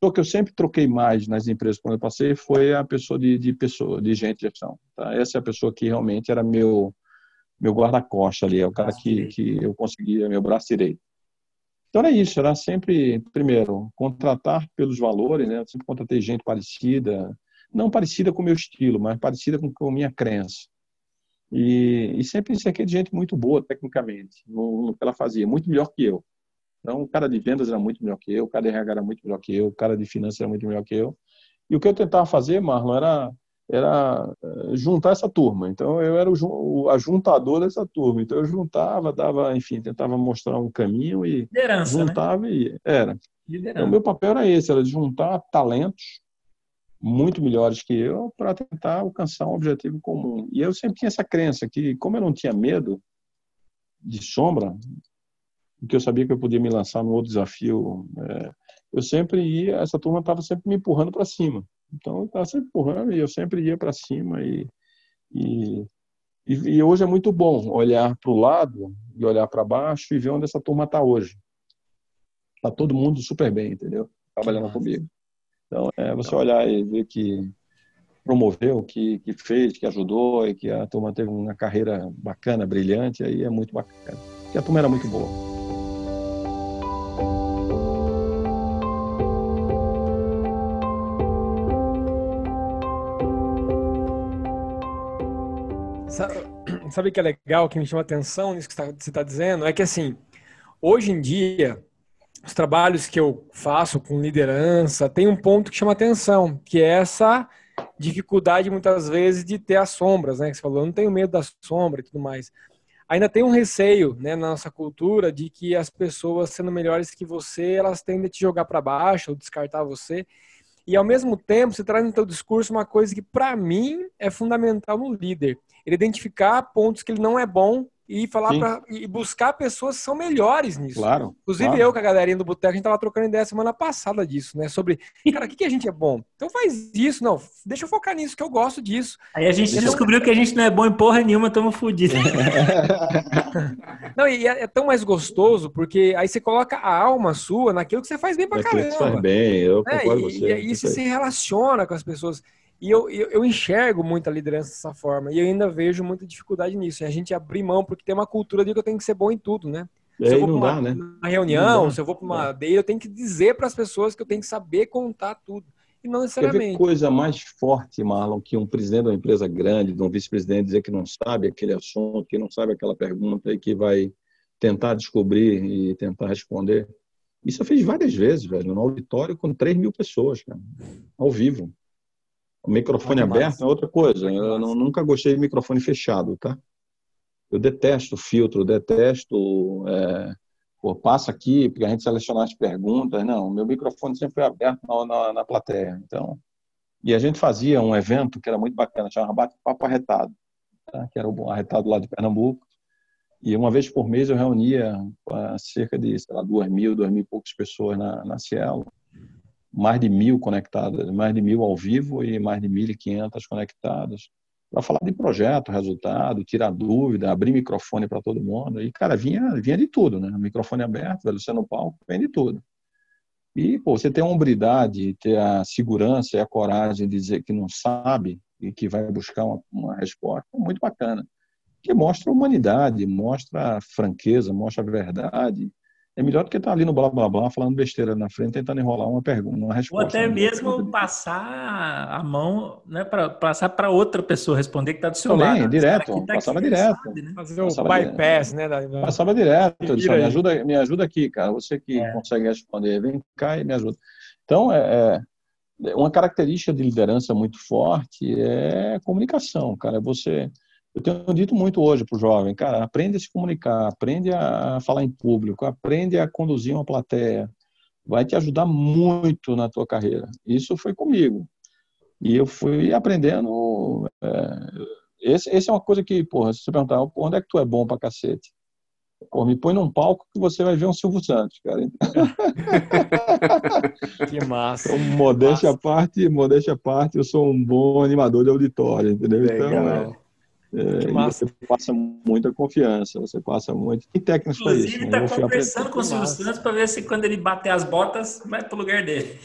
D: O que eu sempre troquei mais nas empresas quando eu passei foi a pessoa de, de pessoa, de gente de gestão. Tá? Essa é a pessoa que realmente era meu meu guarda-costas ali, é o cara que, que eu conseguia, meu braço direito. Então era isso, era sempre, primeiro, contratar pelos valores, né? Eu sempre contratei gente parecida, não parecida com o meu estilo, mas parecida com, com a minha crença. E, e sempre isso aqui é de gente muito boa tecnicamente, no, no, que ela fazia, muito melhor que eu. Então, o cara de vendas era muito melhor que eu, o cara de RH era muito melhor que eu, o cara de finanças era muito melhor que eu. E o que eu tentava fazer, Marlon, era era eh, juntar essa turma. Então eu era o, a juntador dessa turma. Então eu juntava, dava, enfim, tentava mostrar um caminho e Liderança, né? juntava né? e era. Liderança. Então meu papel era esse, era de juntar talentos muito melhores que eu para tentar alcançar um objetivo comum. E eu sempre tinha essa crença que, como eu não tinha medo de sombra, porque eu sabia que eu podia me lançar no outro desafio, é, eu sempre ia, essa turma estava sempre me empurrando para cima. Então, estava sempre empurrando e eu sempre ia para cima. E, e, e, hoje é muito bom olhar para o lado e olhar para baixo e ver onde essa turma está hoje. Está todo mundo super bem, entendeu? Trabalhando comigo. Então, é você olhar e ver que promoveu, que, que fez, que ajudou e que a turma teve uma carreira bacana, brilhante, aí é muito bacana. Porque a turma era muito boa.
B: Sabe o que é legal, que me chama atenção nisso que você está dizendo? É que, assim, hoje em dia, os trabalhos que eu faço com liderança tem um ponto que chama atenção, que é essa dificuldade, muitas vezes, de ter as sombras, né? Que você falou, eu não tenho medo da sombra e tudo mais. Ainda tem um receio, né, na nossa cultura, de que as pessoas, sendo melhores que você, elas tendem a te jogar para baixo ou descartar você. E, ao mesmo tempo, você traz no seu discurso uma coisa que, para mim, é fundamental no líder, ele identificar pontos que ele não é bom e falar para e buscar pessoas que são melhores nisso.
D: Claro.
B: Inclusive
D: claro.
B: eu com a galerinha do Boteco, a gente tava trocando ideia semana passada disso, né? Sobre, cara, o que, que a gente é bom? Então faz isso, não. Deixa eu focar nisso, que eu gosto disso.
C: Aí a gente deixa descobriu eu... que a gente não é bom em porra nenhuma, estamos fodidos.
B: não, e é, é, tão mais gostoso, porque aí você coloca a alma sua naquilo que você faz bem pra Naquilo caramba. Que
D: faz bem, eu
B: é,
D: concordo
B: com você. E aí você se relaciona com as pessoas. E eu, eu, eu, enxergo muita liderança dessa forma. E eu ainda vejo muita dificuldade nisso. E a gente abrir mão, porque tem uma cultura de que eu tenho que ser bom em tudo, né?
D: Se eu vou para uma,
B: né? uma, reunião, se eu vou para uma é. eu tenho que dizer para as pessoas que eu tenho que saber contar tudo. E não necessariamente. Quer
D: coisa mais forte, Marlon, que um presidente de uma empresa grande, de um vice-presidente dizer que não sabe aquele assunto, que não sabe aquela pergunta e que vai tentar descobrir e tentar responder. Isso eu fiz várias vezes, velho, no auditório com 3 mil pessoas, cara, ao vivo. O microfone aberto é outra coisa. Eu não, nunca gostei de microfone fechado, tá? Eu detesto filtro, detesto. É, pô, passa aqui, porque a gente selecionar as perguntas. Não, meu microfone sempre foi aberto na, na, na plateia. Então, e a gente fazia um evento que era muito bacana, chamava Bate-Papo Arretado, tá? que era o arretado lá de Pernambuco. E uma vez por mês eu reunia cerca de, sei lá, duas mil, duas mil e poucas pessoas na, na Cielo mais de mil conectadas, mais de mil ao vivo e mais de 1.500 conectadas, para falar de projeto, resultado, tirar dúvida, abrir microfone para todo mundo. E, cara, vinha, vinha de tudo, né? Microfone aberto, você no palco, vem de tudo. E, pô, você ter a hombridade, ter a segurança e a coragem de dizer que não sabe e que vai buscar uma, uma resposta, é muito bacana. Que mostra humanidade, mostra franqueza, mostra verdade, é melhor do que estar tá ali no blá blá blá falando besteira na frente, tentando enrolar uma pergunta, uma resposta.
C: Ou até mesmo passar a mão, né, para passar para outra pessoa responder que está do seu
D: Também,
C: lado.
D: Né? direto, tá passava direto.
B: Sabe, né? Fazer o bypass, né? Da...
D: Passava direto, disse, me ajuda, me ajuda aqui, cara, você que é. consegue responder, vem cá e me ajuda. Então, é, é uma característica de liderança muito forte é comunicação, cara, você eu tenho dito muito hoje para o jovem, cara, aprende a se comunicar, aprende a falar em público, aprende a conduzir uma plateia. Vai te ajudar muito na tua carreira. Isso foi comigo. E eu fui aprendendo. É, esse, esse é uma coisa que, porra, se você perguntar, onde é que tu é bom pra cacete? Pô, me põe num palco que você vai ver um Silvio Santos, cara.
B: que massa.
D: Então, modéstia à parte, modéstia à parte, eu sou um bom animador de auditório, entendeu? Legal. Então, é, é, você passa muita confiança, você passa muito.
C: Tem técnicos para isso. Inclusive, está conversando com o Silvio Santos para ver se quando ele bater as botas, vai para o lugar dele.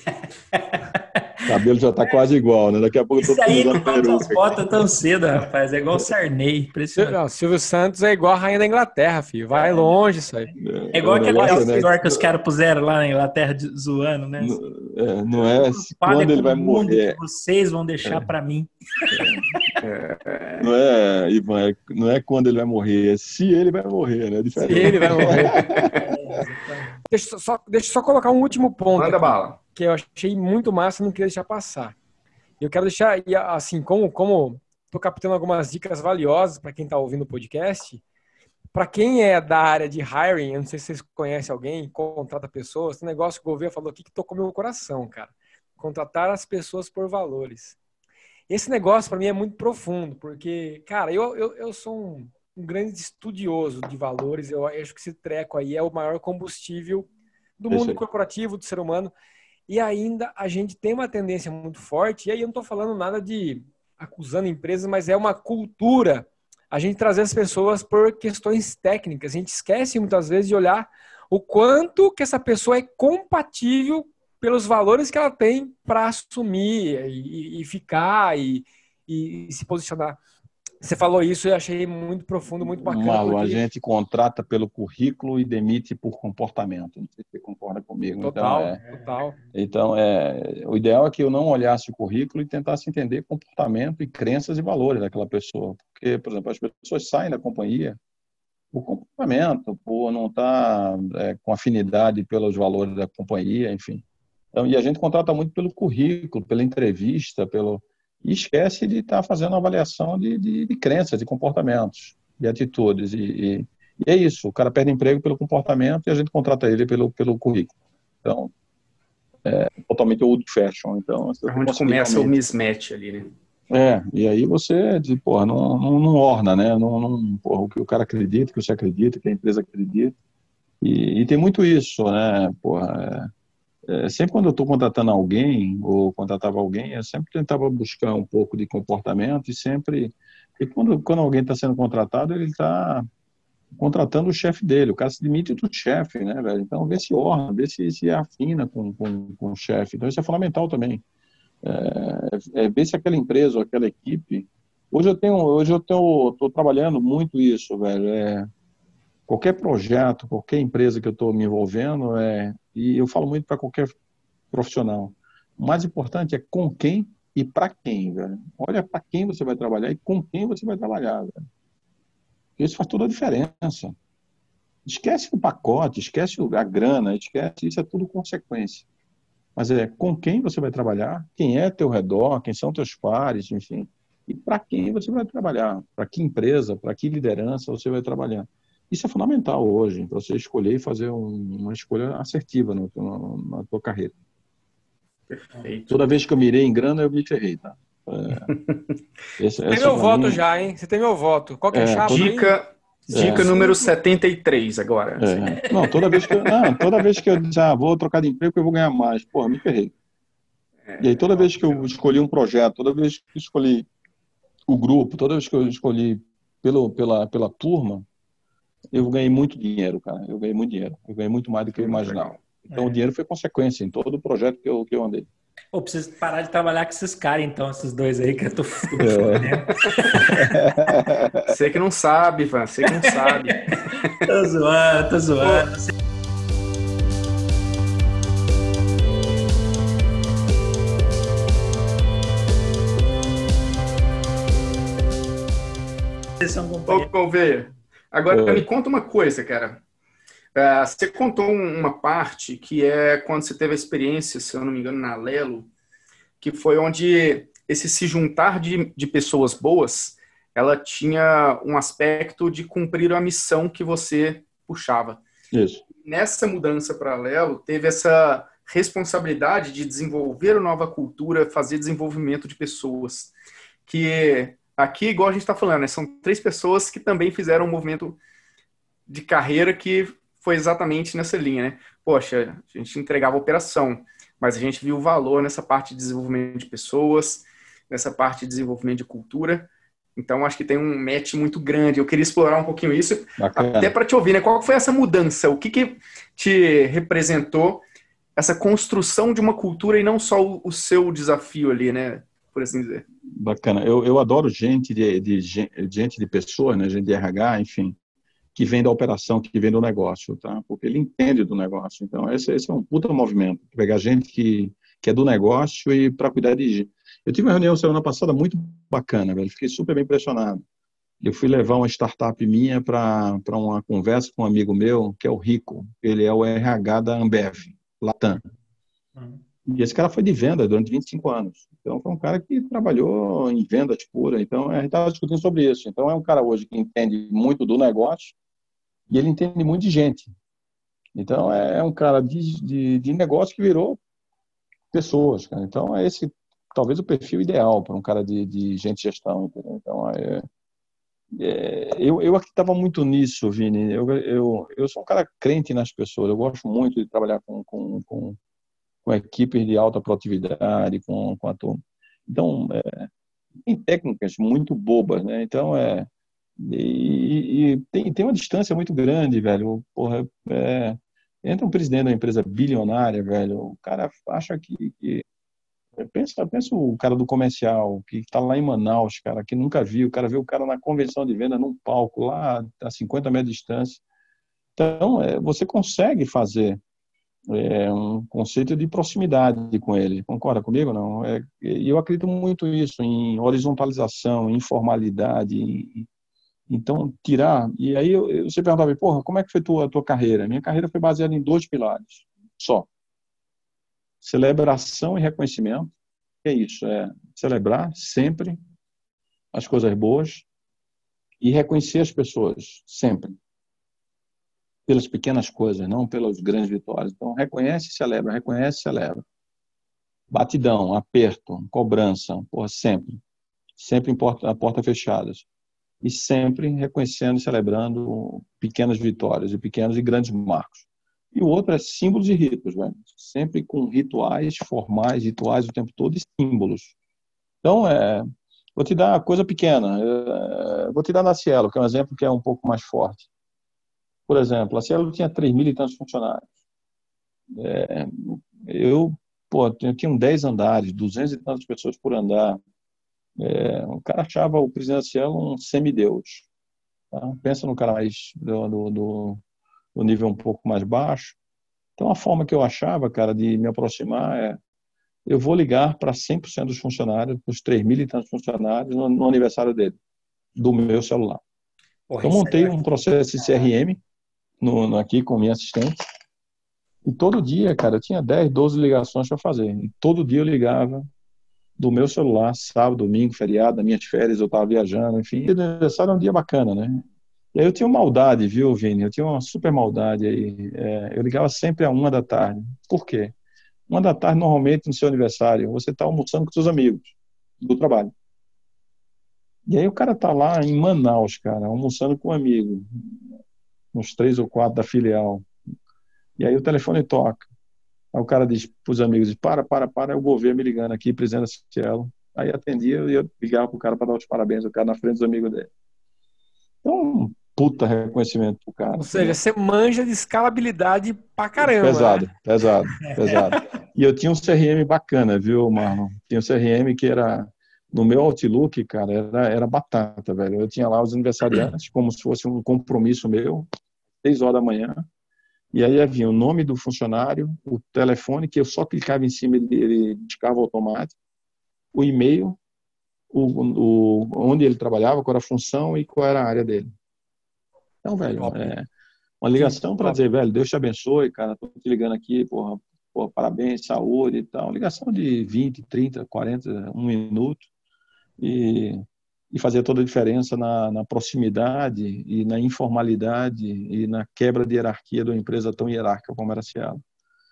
D: O cabelo já está quase igual, né? Daqui a pouco
C: eu tô aí não bota as botas tão cedo, rapaz. É igual o Sarney.
B: Não, Silvio Santos é igual a rainha da Inglaterra, filho. Vai é. longe isso aí.
C: É, é igual aquele outdoor né? que os caras puseram lá na Inglaterra zoando, né?
D: Não é, não é quando ele vai morrer.
C: vocês vão deixar é. para mim.
D: É. Não é, Ivan, é, não é quando ele vai morrer, é se ele vai morrer, né? É
B: diferente. Se ele vai morrer. deixa, só, deixa eu só colocar um último ponto.
A: Manda bala.
B: Que eu achei muito massa e não queria deixar passar. Eu quero deixar, assim, como como estou captando algumas dicas valiosas para quem está ouvindo o podcast. Para quem é da área de hiring, eu não sei se vocês conhecem alguém, contrata pessoas, esse negócio que o governo falou aqui que tocou meu coração, cara. Contratar as pessoas por valores. Esse negócio para mim é muito profundo, porque, cara, eu, eu, eu sou um, um grande estudioso de valores, eu acho que esse treco aí é o maior combustível do mundo corporativo, do ser humano. E ainda a gente tem uma tendência muito forte, e aí eu não estou falando nada de acusando empresas, mas é uma cultura a gente trazer as pessoas por questões técnicas. A gente esquece muitas vezes de olhar o quanto que essa pessoa é compatível pelos valores que ela tem para assumir e, e ficar e, e, se posicionar. Você falou isso e achei muito profundo, muito bacana.
D: Malu, porque... a gente contrata pelo currículo e demite por comportamento. Não sei se você concorda comigo.
B: Então, total,
D: então,
B: é, total.
D: Então, é, o ideal é que eu não olhasse o currículo e tentasse entender comportamento e crenças e valores daquela pessoa. Porque, por exemplo, as pessoas saem da companhia por comportamento, por não estar é, com afinidade pelos valores da companhia, enfim. Então, e a gente contrata muito pelo currículo, pela entrevista, pelo e esquece de estar tá fazendo avaliação de, de, de, crenças, de comportamentos, de atitudes. E, e, e, é isso, o cara perde emprego pelo comportamento e a gente contrata ele pelo, pelo currículo. Então, é totalmente old fashion. Então,
A: é onde começa o mismatch ali, né?
D: É, e aí você, de, porra, não, não, não orna, né? Não, não, porra, o que o cara acredita, o que você acredita, o que a empresa acredita. E, e tem muito isso, né? Porra, é, é, sempre quando eu estou contratando alguém ou contratava alguém, eu sempre tentava buscar um pouco de comportamento e sempre. E quando, quando alguém está sendo contratado, ele está contratando o chefe dele. O cara se demite do chefe, né, velho? Então, vê se orna, vê se, se afina com, com, com o chefe. Então, isso é fundamental também. É, é ver se aquela empresa ou aquela equipe. Hoje eu tenho, hoje eu tenho, estou trabalhando muito isso, velho. É, qualquer projeto, qualquer empresa que eu estou me envolvendo, é, e eu falo muito para qualquer profissional, o mais importante é com quem e para quem, velho. Olha para quem você vai trabalhar e com quem você vai trabalhar, velho. Isso faz toda a diferença. Esquece o pacote, esquece a grana, esquece, isso é tudo consequência. Mas é com quem você vai trabalhar, quem é teu redor, quem são teus pares, enfim. E para quem você vai trabalhar, para que empresa, para que liderança você vai trabalhar. Isso é fundamental hoje, para você escolher e fazer um, uma escolha assertiva no, no, na tua carreira. Perfeito. Toda vez que eu mirei em grana, eu me ferrei, tá?
B: É, esse, tem meu voto mim... já, hein? Você tem meu voto. Qual que é, a é, chave?
A: Dica, dica é. número 73 agora.
D: É. Não, toda vez que eu, não, toda vez que eu já ah, vou trocar de emprego, eu vou ganhar mais. Porra, me ferrei. E aí, toda vez que eu escolhi um projeto, toda vez que eu escolhi o grupo, toda vez que eu escolhi pelo, pela, pela turma, eu ganhei muito dinheiro, cara. Eu ganhei muito dinheiro. Eu ganhei muito mais do que eu imaginava. Então, é. o dinheiro foi consequência em todo o projeto que eu, que eu andei.
C: Pô, preciso parar de trabalhar com esses caras, então, esses dois aí que eu tô.
A: É. Você que não sabe, Van. Você que não sabe.
C: tô zoando, tô zoando.
A: Ô, Colveia, Agora, é. me conta uma coisa, cara. Uh, você contou uma parte que é quando você teve a experiência, se eu não me engano, na Lelo, que foi onde esse se juntar de, de pessoas boas, ela tinha um aspecto de cumprir a missão que você puxava.
D: Isso.
A: Nessa mudança para Lelo, teve essa responsabilidade de desenvolver uma nova cultura, fazer desenvolvimento de pessoas. Que Aqui, igual a gente está falando, né, são três pessoas que também fizeram um movimento de carreira que foi exatamente nessa linha, né? Poxa, a gente entregava operação, mas a gente viu o valor nessa parte de desenvolvimento de pessoas, nessa parte de desenvolvimento de cultura. Então, acho que tem um match muito grande. Eu queria explorar um pouquinho isso, Bacana. até para te ouvir, né? Qual foi essa mudança? O que, que te representou essa construção de uma cultura e não só o, o seu desafio ali, né? Por assim dizer.
D: Bacana. Eu, eu adoro gente de, de, gente de pessoa, né, gente de RH, enfim, que vem da operação, que vem do negócio, tá? Porque ele entende do negócio. Então, esse, esse é um puta movimento. Pegar gente que, que é do negócio e para cuidar de. Eu tive uma reunião semana passada muito bacana, velho. Fiquei super bem impressionado. Eu fui levar uma startup minha para uma conversa com um amigo meu, que é o Rico. Ele é o RH da Ambev, Latam. Uhum. E esse cara foi de venda durante 25 anos. Então, foi um cara que trabalhou em venda de pura. Então, a gente estava discutindo sobre isso. Então, é um cara hoje que entende muito do negócio e ele entende muito de gente. Então, é, é um cara de, de, de negócio que virou pessoas. Cara. Então, é esse talvez o perfil ideal para um cara de, de gente gestão. Entendeu? Então, é, é, eu, eu acreditava muito nisso, Vini. Eu, eu, eu sou um cara crente nas pessoas. Eu gosto muito de trabalhar com, com, com, com equipes de alta produtividade, com, com a turma. Então, é, tem técnicas muito bobas, né? Então, é. E, e tem, tem uma distância muito grande, velho. Porra, é, entra um presidente da empresa bilionária, velho. O cara acha que, que Pensa, pensa o cara do comercial, que está lá em Manaus, cara, que nunca viu, o cara vê o cara na convenção de venda, num palco, lá a 50 metros de distância. Então, é, você consegue fazer é, um conceito de proximidade com ele. Concorda comigo? Não? É, eu acredito muito nisso, em horizontalização, em informalidade. Em, então, tirar. E aí você perguntava, porra, como é que foi a tua, tua carreira? Minha carreira foi baseada em dois pilares só celebração e reconhecimento. É isso, é celebrar sempre as coisas boas e reconhecer as pessoas sempre pelas pequenas coisas, não pelas grandes vitórias. Então, reconhece e celebra, reconhece e celebra. Batidão, aperto, cobrança, porra, sempre. Sempre em porta, porta fechadas. E sempre reconhecendo e celebrando pequenas vitórias, e pequenos e grandes marcos. E o outro é símbolos e ritos, velho. sempre com rituais formais, rituais o tempo todo e símbolos. Então, é, vou te dar coisa pequena. É, vou te dar na Cielo, que é um exemplo que é um pouco mais forte. Por exemplo, a Cielo tinha 3 mil e tantos funcionários. É, eu, pô, eu tinha 10 andares, 200 e tantas pessoas por andar. É, o cara achava o presidente da Cielo um semideus. Tá? Pensa no cara mais do, do, do nível um pouco mais baixo. Então, a forma que eu achava, cara, de me aproximar é eu vou ligar para 100% dos funcionários, os 3 mil e tantos funcionários, no, no, aniversário dele, do meu celular. Porra, então, montei um processo de CRM no, no, aqui com minha assistente. E todo dia, cara, eu tinha 10, 12 ligações para fazer. E todo dia eu ligava do meu celular, sábado, domingo, feriado, nas minhas férias, eu estava viajando, enfim. E aniversário é um dia bacana, né? E aí eu tinha maldade, viu, Vini? Eu tinha uma super maldade aí. É, eu ligava sempre a uma da tarde. Por quê? Uma da tarde, normalmente, no seu aniversário, você está almoçando com seus amigos do trabalho. E aí o cara tá lá em Manaus, cara, almoçando com um amigo, uns três ou quatro da filial. E aí o telefone toca. Aí o cara diz para os amigos, para, para, para, é o governo me ligando aqui, presidente da Cielo. Aí atendia e eu ligava pro cara para dar os parabéns, o cara na frente dos amigos dele. Então, puta reconhecimento pro cara.
B: Ou seja, você manja de escalabilidade pra caramba.
D: Pesado, né? pesado, pesado. E eu tinha um CRM bacana, viu, Marlon? Tinha um CRM que era no meu Outlook, cara, era, era batata, velho. Eu tinha lá os aniversariantes como se fosse um compromisso meu, seis horas da manhã. E aí havia o nome do funcionário, o telefone, que eu só clicava em cima e ele indicava automático, o e-mail, o, o, onde ele trabalhava, qual era a função e qual era a área dele. Então, velho, é uma ligação para dizer, velho, Deus te abençoe, cara, tô te ligando aqui, porra, porra, parabéns, saúde e tal. Ligação de 20, 30, 40, um minuto e, e fazer toda a diferença na, na proximidade e na informalidade e na quebra de hierarquia de uma empresa tão hierárquica como era a Cielo.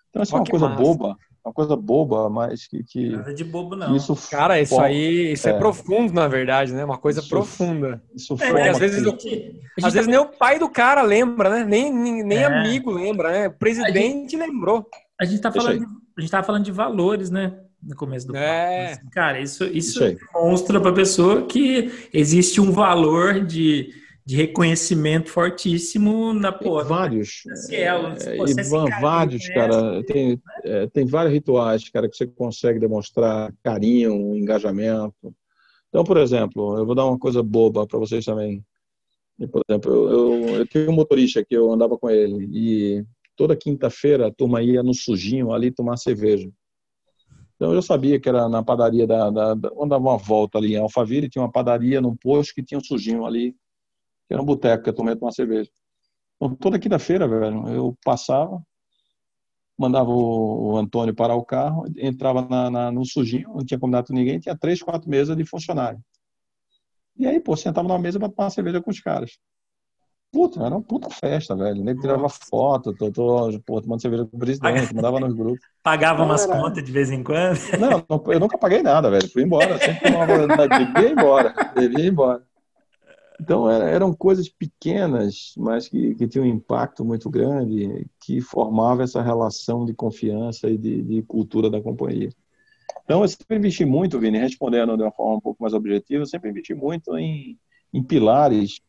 D: Então, essa é uma coisa massa. boba, uma coisa boba, mas que. que
C: Nada de bobo, não.
B: Isso Cara, isso aí isso é. é. profundo, na verdade, né? Uma coisa isso, profunda. Isso é, Porque às vezes, eu, às vezes nem o pai do cara lembra, né? Nem, nem, nem é. amigo lembra, né? O presidente gente, lembrou.
C: A gente tá falando, de, a gente tava falando de valores, né? No começo do é. Papo. Cara, isso, isso, isso demonstra para a pessoa que existe um valor de de reconhecimento fortíssimo na porra.
D: Vários. Cielo, é, Ivan, vários, cara. Tem, é, tem vários rituais, cara, que você consegue demonstrar carinho, engajamento. Então, por exemplo, eu vou dar uma coisa boba para vocês também. Por exemplo, eu, eu, eu tinha um motorista que eu andava com ele e toda quinta-feira a turma ia no sujinho ali tomar cerveja. Então eu sabia que era na padaria da, da, da andava uma volta ali em Alphaville, tinha uma padaria num posto que tinha um sujinho ali que era um boteco que eu tomei uma cerveja. Então, toda quinta-feira, velho, eu passava, mandava o, Antônio parar o carro, entrava na, na, no sujinho, não tinha combinado com ninguém, tinha três, quatro mesas de funcionário. E aí, pô, sentava numa mesa para tomar cerveja com os caras. Puta, era uma puta festa, velho. Nem tirava foto, tô, tô pô, tomando cerveja com o presidente, mandava nos grupos.
C: Pagava umas era... contas de vez em quando?
D: Não, não, eu nunca paguei nada, velho. Fui embora. Sempre tomava, devia embora. Devia ir embora. Então eram coisas pequenas, mas que, que tinham um impacto muito grande, que formava essa relação de confiança e de, de, cultura da companhia. Então eu sempre investi muito, Vini, respondendo de uma forma um pouco mais objetiva, eu sempre investi muito em, em pilares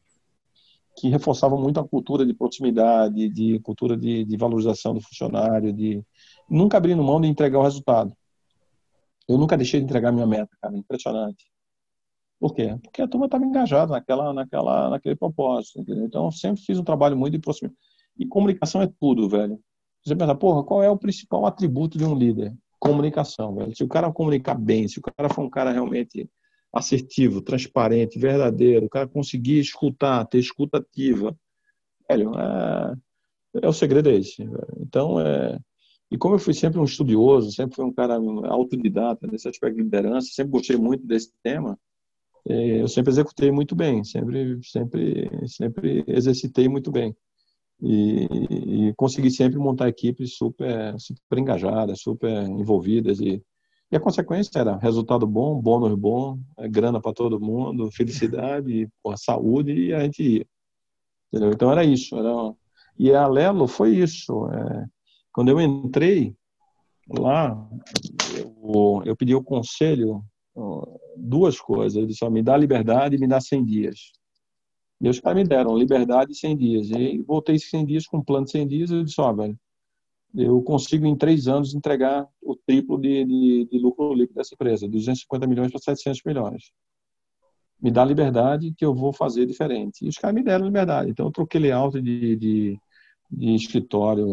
D: que reforçavam muito a cultura de proximidade, de cultura de, de valorização do funcionário, de nunca abrindo mão de entregar o resultado. Eu nunca deixei de entregar minha meta, cara, impressionante. Por quê? Porque a turma estava engajada naquela, naquela, naquele propósito. Entendeu? Então, eu sempre fiz um trabalho muito de proximidade. E comunicação é tudo, velho. Você pensa, porra, qual é o principal atributo de um líder? Comunicação, velho. Se o cara comunicar bem, se o cara for um cara realmente assertivo, transparente, verdadeiro, o cara conseguir escutar, ter escuta ativa, velho, é, é o segredo é esse. Velho. Então, é, e como eu fui sempre um estudioso, sempre fui um cara autodidata nesse aspecto de liderança, sempre gostei muito desse tema, é, eu sempre executei muito bem, sempre, sempre, sempre exercitei muito bem. E, e consegui sempre montar equipes super, super engajadas, super envolvidas. E, e a consequência era resultado bom, bônus bom, é, grana para todo mundo, felicidade, porra, saúde, e a gente ia. Entendeu? Então era isso. Era... E a Lelo foi isso. É... Quando eu entrei lá, eu, eu pedi o conselho duas coisas. Ele disse, me dá liberdade e me dá 100 dias. E os me deram liberdade e 100 dias. E voltei 100 dias com um plano de 100 dias eu disse, ó, velho, eu consigo em três anos entregar o triplo de, de, de lucro líquido dessa empresa, 250 milhões para 700 milhões. Me dá liberdade que eu vou fazer diferente. E os caras me deram liberdade. Então eu troquei layout de, de, de escritório,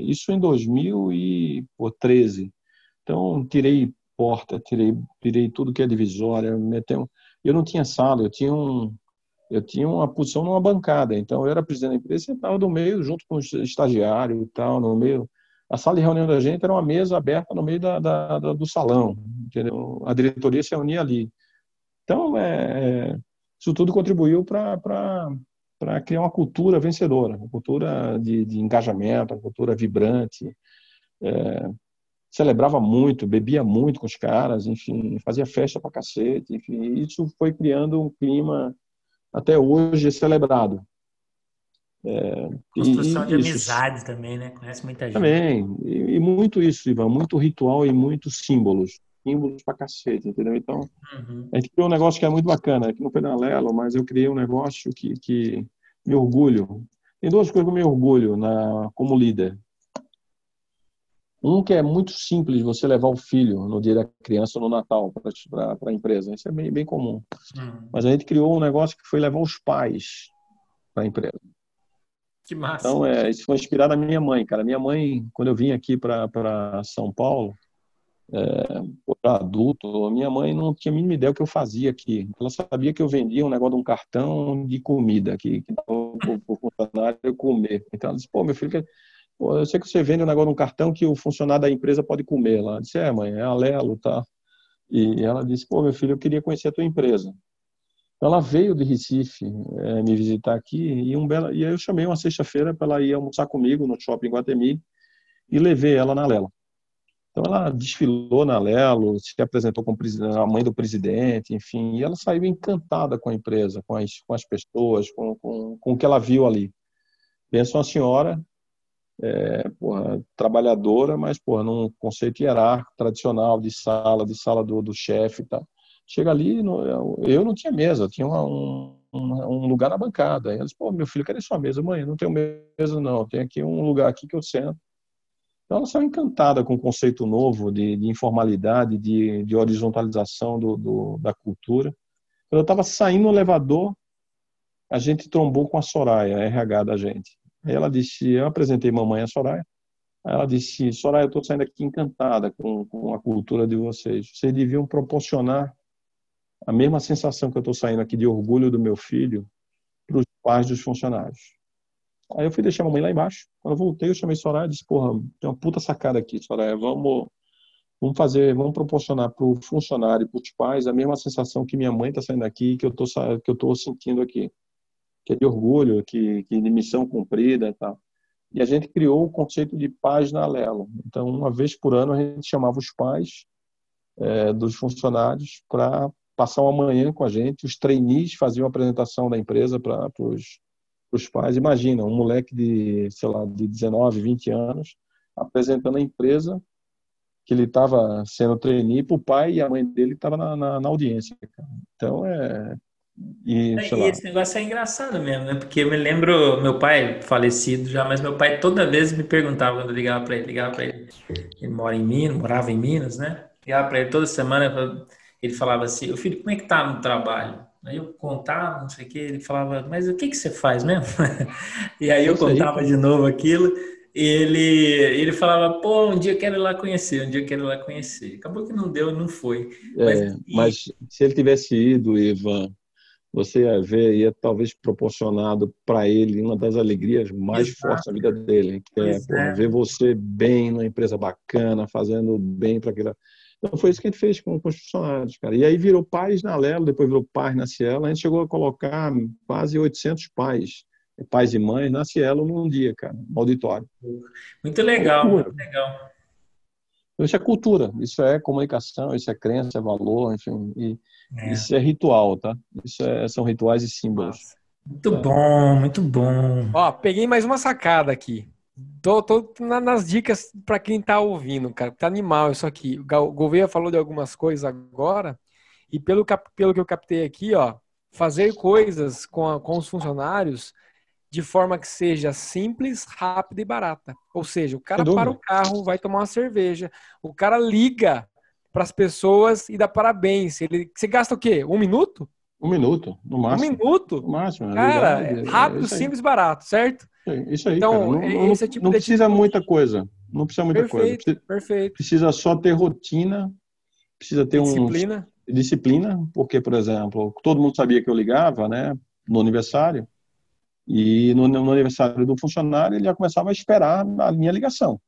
D: isso em 2013. Então tirei porta, tirei, tirei tudo que é divisória, meteu. Eu não tinha sala, eu tinha um, eu tinha uma posição numa bancada, então eu era presidente da empresa, sentava no meio junto com os estagiários e tal, no meio. A sala de reunião da gente era uma mesa aberta no meio da, da, da do salão, entendeu? A diretoria se reunia ali. Então, é, é isso tudo contribuiu para para criar uma cultura vencedora, uma cultura de, de engajamento, uma cultura vibrante. É, celebrava muito, bebia muito com os caras, enfim, fazia festa pra cacete, enfim, isso foi criando um clima até hoje celebrado.
C: É, Construção e, de isso. amizade também, né? Conhece muita gente.
D: Também, e, e, muito isso, Ivan, muito ritual e muitos símbolos, símbolos pra cacete, entendeu? Então, uhum. a gente criou um negócio que é muito bacana, aqui no Pedalelo, mas eu criei um negócio que, que me orgulho. Tem duas coisas que eu me orgulho na, como líder. Um que é muito simples, você levar o filho no dia da criança no Natal para a empresa. Isso é bem, bem comum. Uhum. Mas a gente criou um negócio que foi levar os pais para a empresa.
C: Que massa.
D: Então, é, isso foi inspirado na minha mãe, cara. Minha mãe, quando eu vim aqui para São Paulo, é, adulto, minha mãe não tinha a mínima ideia do que eu fazia aqui. Ela sabia que eu vendia um negócio de um cartão de comida que, que dava para o funcionário comer. Então, ela disse, pô, meu filho, Pô, eu sei que você vende um negócio num cartão que o funcionário da empresa pode comer. Eu disse, é, mãe, é Alelo, tá? E ela disse, pô, meu filho, eu queria conhecer a tua empresa. Ela veio de Recife é, me visitar aqui e, um bela, e eu chamei uma sexta-feira para ela ir almoçar comigo no shopping Guatemi e levei ela na Lelo. Então ela desfilou na Lelo, se apresentou como a mãe do presidente, enfim, e ela saiu encantada com a empresa, com as, com as pessoas, com, com, com o que ela viu ali. Pensa uma senhora é, porra, trabalhadora, mas porra, num conceito hierárquico tradicional de sala, de sala do, do chefe e tal. Chega ali, eu não tinha mesa, tinha um, um, lugar na bancada. Aí eles, pô, meu filho, cadê sua mesa? Mãe, não tenho mesa não, tem aqui um lugar aqui que eu sento. Então ela saiu encantada com o conceito novo de, de informalidade, de, de horizontalização do, do, da cultura. Quando eu estava saindo no elevador, a gente trombou com a Soraya, a RH da gente. Aí ela disse, eu apresentei mamãe a Soraya. Aí ela disse, Soraya, eu estou saindo aqui encantada com, com a cultura de vocês. Vocês deviam proporcionar a mesma sensação que eu estou saindo aqui de orgulho do meu filho para os pais dos funcionários. Aí eu fui deixar a mamãe lá embaixo. Quando eu voltei, eu chamei Soraya e disse, porra, tem uma puta sacada aqui, Soraya, vamos, vamos fazer, vamos proporcionar para o funcionário e para os pais a mesma sensação que minha mãe está saindo aqui, que eu tô, que eu tô sentindo aqui, que é de orgulho, que, que de missão cumprida e tal. E a gente criou o conceito de paz na Lelo. Então, uma vez por ano, a gente chamava os pais é, dos funcionários para passar uma manhã com a gente. Os trainees faziam a apresentação da empresa para os pais. Imagina, um moleque de, sei lá, de 19, 20 anos, apresentando a empresa que ele estava sendo trainee para o pai e a mãe dele estava na, na, na, audiência. Então, é...
C: E, e esse negócio é engraçado mesmo, né? Porque eu me lembro, meu pai falecido já, mas meu pai toda vez me perguntava quando eu ligava para ele, ligava para ele, ele mora em Minas, morava em Minas, né? Ligava para ele toda semana, ele falava assim, o filho, como é que tá no trabalho? Aí eu contava, não sei o que, ele falava, mas o que que você faz mesmo? e aí eu contava de novo aquilo, ele, ele falava, pô, um dia eu quero ir lá conhecer, um dia eu quero ir lá conhecer. Acabou que não deu, não foi.
D: Mas, é, mas se ele tivesse ido, Ivan, você ia ver, ia talvez proporcionado para ele uma das alegrias mais Exato. fortes da vida dele, que é, é. ver você bem numa empresa bacana, fazendo bem para aquela. Então foi isso que a gente fez com, com os funcionários, cara. E aí virou pais na Lelo, depois virou pais na Cielo. A gente chegou a colocar quase 800 pais, pais e mães, na Cielo num dia, cara, no auditório.
C: Muito legal, muito legal.
D: Isso é cultura, isso é comunicação, isso é crença, é valor, enfim. E é. isso é ritual, tá? Isso é, são rituais e símbolos.
C: Muito é. bom, muito bom.
B: Ó, peguei mais uma sacada aqui. Tô, tô nas dicas para quem tá ouvindo, cara. Tá animal isso aqui. O Gouveia falou de algumas coisas agora. E pelo, pelo que eu captei aqui, ó, fazer coisas com, a, com os funcionários de forma que seja simples, rápida e barata. Ou seja, o cara para o carro, vai tomar uma cerveja, o cara liga para as pessoas e dá parabéns. Ele, você gasta o quê? Um minuto?
D: Um minuto, no máximo.
B: Um minuto?
D: No máximo.
B: Cara, é rápido, é simples, barato, certo?
D: É isso aí, então, cara. Não, esse é tipo não precisa muita coisa. Não precisa muita perfeito, coisa. Precisa,
B: perfeito.
D: Precisa só ter rotina, precisa ter
B: disciplina.
D: Um, disciplina, porque, por exemplo, todo mundo sabia que eu ligava, né, no aniversário, e no, no, aniversário do funcionário, ele já começava a esperar a minha ligação.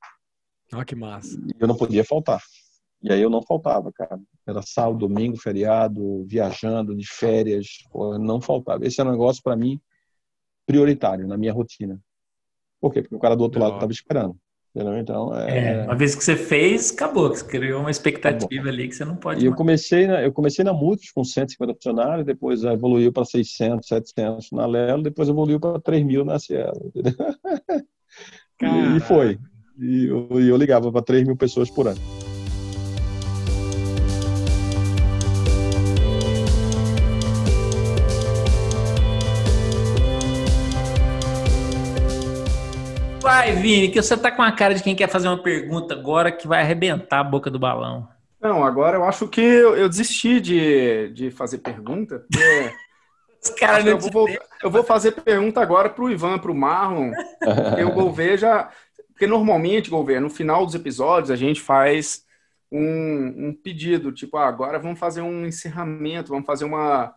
B: Olha que massa.
D: E eu não podia faltar. E aí eu não faltava, cara. Era sábado, domingo, feriado, viajando, de férias, não faltava. Esse era um negócio para mim prioritário na minha rotina. Por quê? Porque o cara do outro lado estava esperando. Entendeu? Então,
C: é... é... uma vez que você fez, acabou. Você criou uma expectativa ali que você não pode.
D: E eu comecei, na, eu comecei na Multis com 150 funcionários, depois evoluiu para 600, 700 na Lelo, depois evoluiu para 3 mil na Cielo. e, foi. E eu, eu ligava para 3 mil pessoas por ano.
C: Vai, Vini, que você tá com a cara de quem quer fazer uma pergunta agora que vai arrebentar a boca do balão.
A: Não, agora eu acho que eu, eu desisti de, de fazer pergunta. Porque... Os caras eu, vou, eu vou fazer pergunta agora pro Ivan, pro Marlon. eu vou ver já. Porque normalmente, Gouveia, no final dos episódios a gente faz um, um pedido, tipo, ah, agora vamos fazer um encerramento, vamos fazer uma.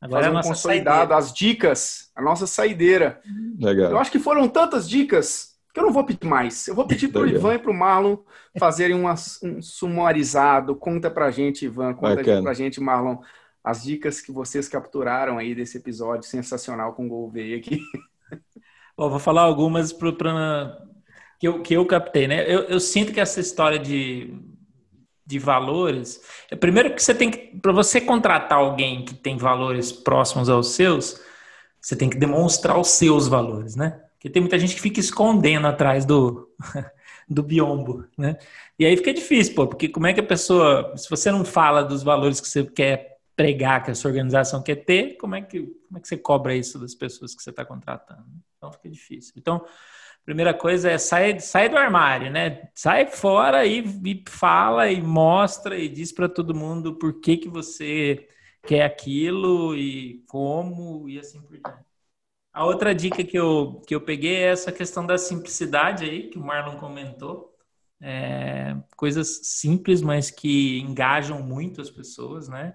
A: Agora é um consolidado, saideira. as dicas, a nossa saideira. Legal. Eu acho que foram tantas dicas que eu não vou pedir mais. Eu vou pedir para o Ivan e para o Marlon fazerem uma, um sumarizado. Conta para gente, Ivan, conta para gente, Marlon, as dicas que vocês capturaram aí desse episódio sensacional com o Gouveia aqui.
C: Bom, vou falar algumas pro, pra, que, eu, que eu captei, né? Eu, eu sinto que essa história de de valores. É primeiro que você tem que, para você contratar alguém que tem valores próximos aos seus, você tem que demonstrar os seus valores, né? Porque tem muita gente que fica escondendo atrás do, do biombo, né? E aí fica difícil, pô, porque como é que a pessoa, se você não fala dos valores que você quer pregar, que a sua organização quer ter, como é que, como é que você cobra isso das pessoas que você está contratando? Então fica difícil. Então, primeira coisa é sair, sair do armário, né? Sai fora e, e fala e mostra e diz para todo mundo por que, que você quer aquilo e como e assim por diante. A outra dica que eu, que eu peguei é essa questão da simplicidade aí, que o Marlon comentou. É, coisas simples, mas que engajam muito as pessoas, né?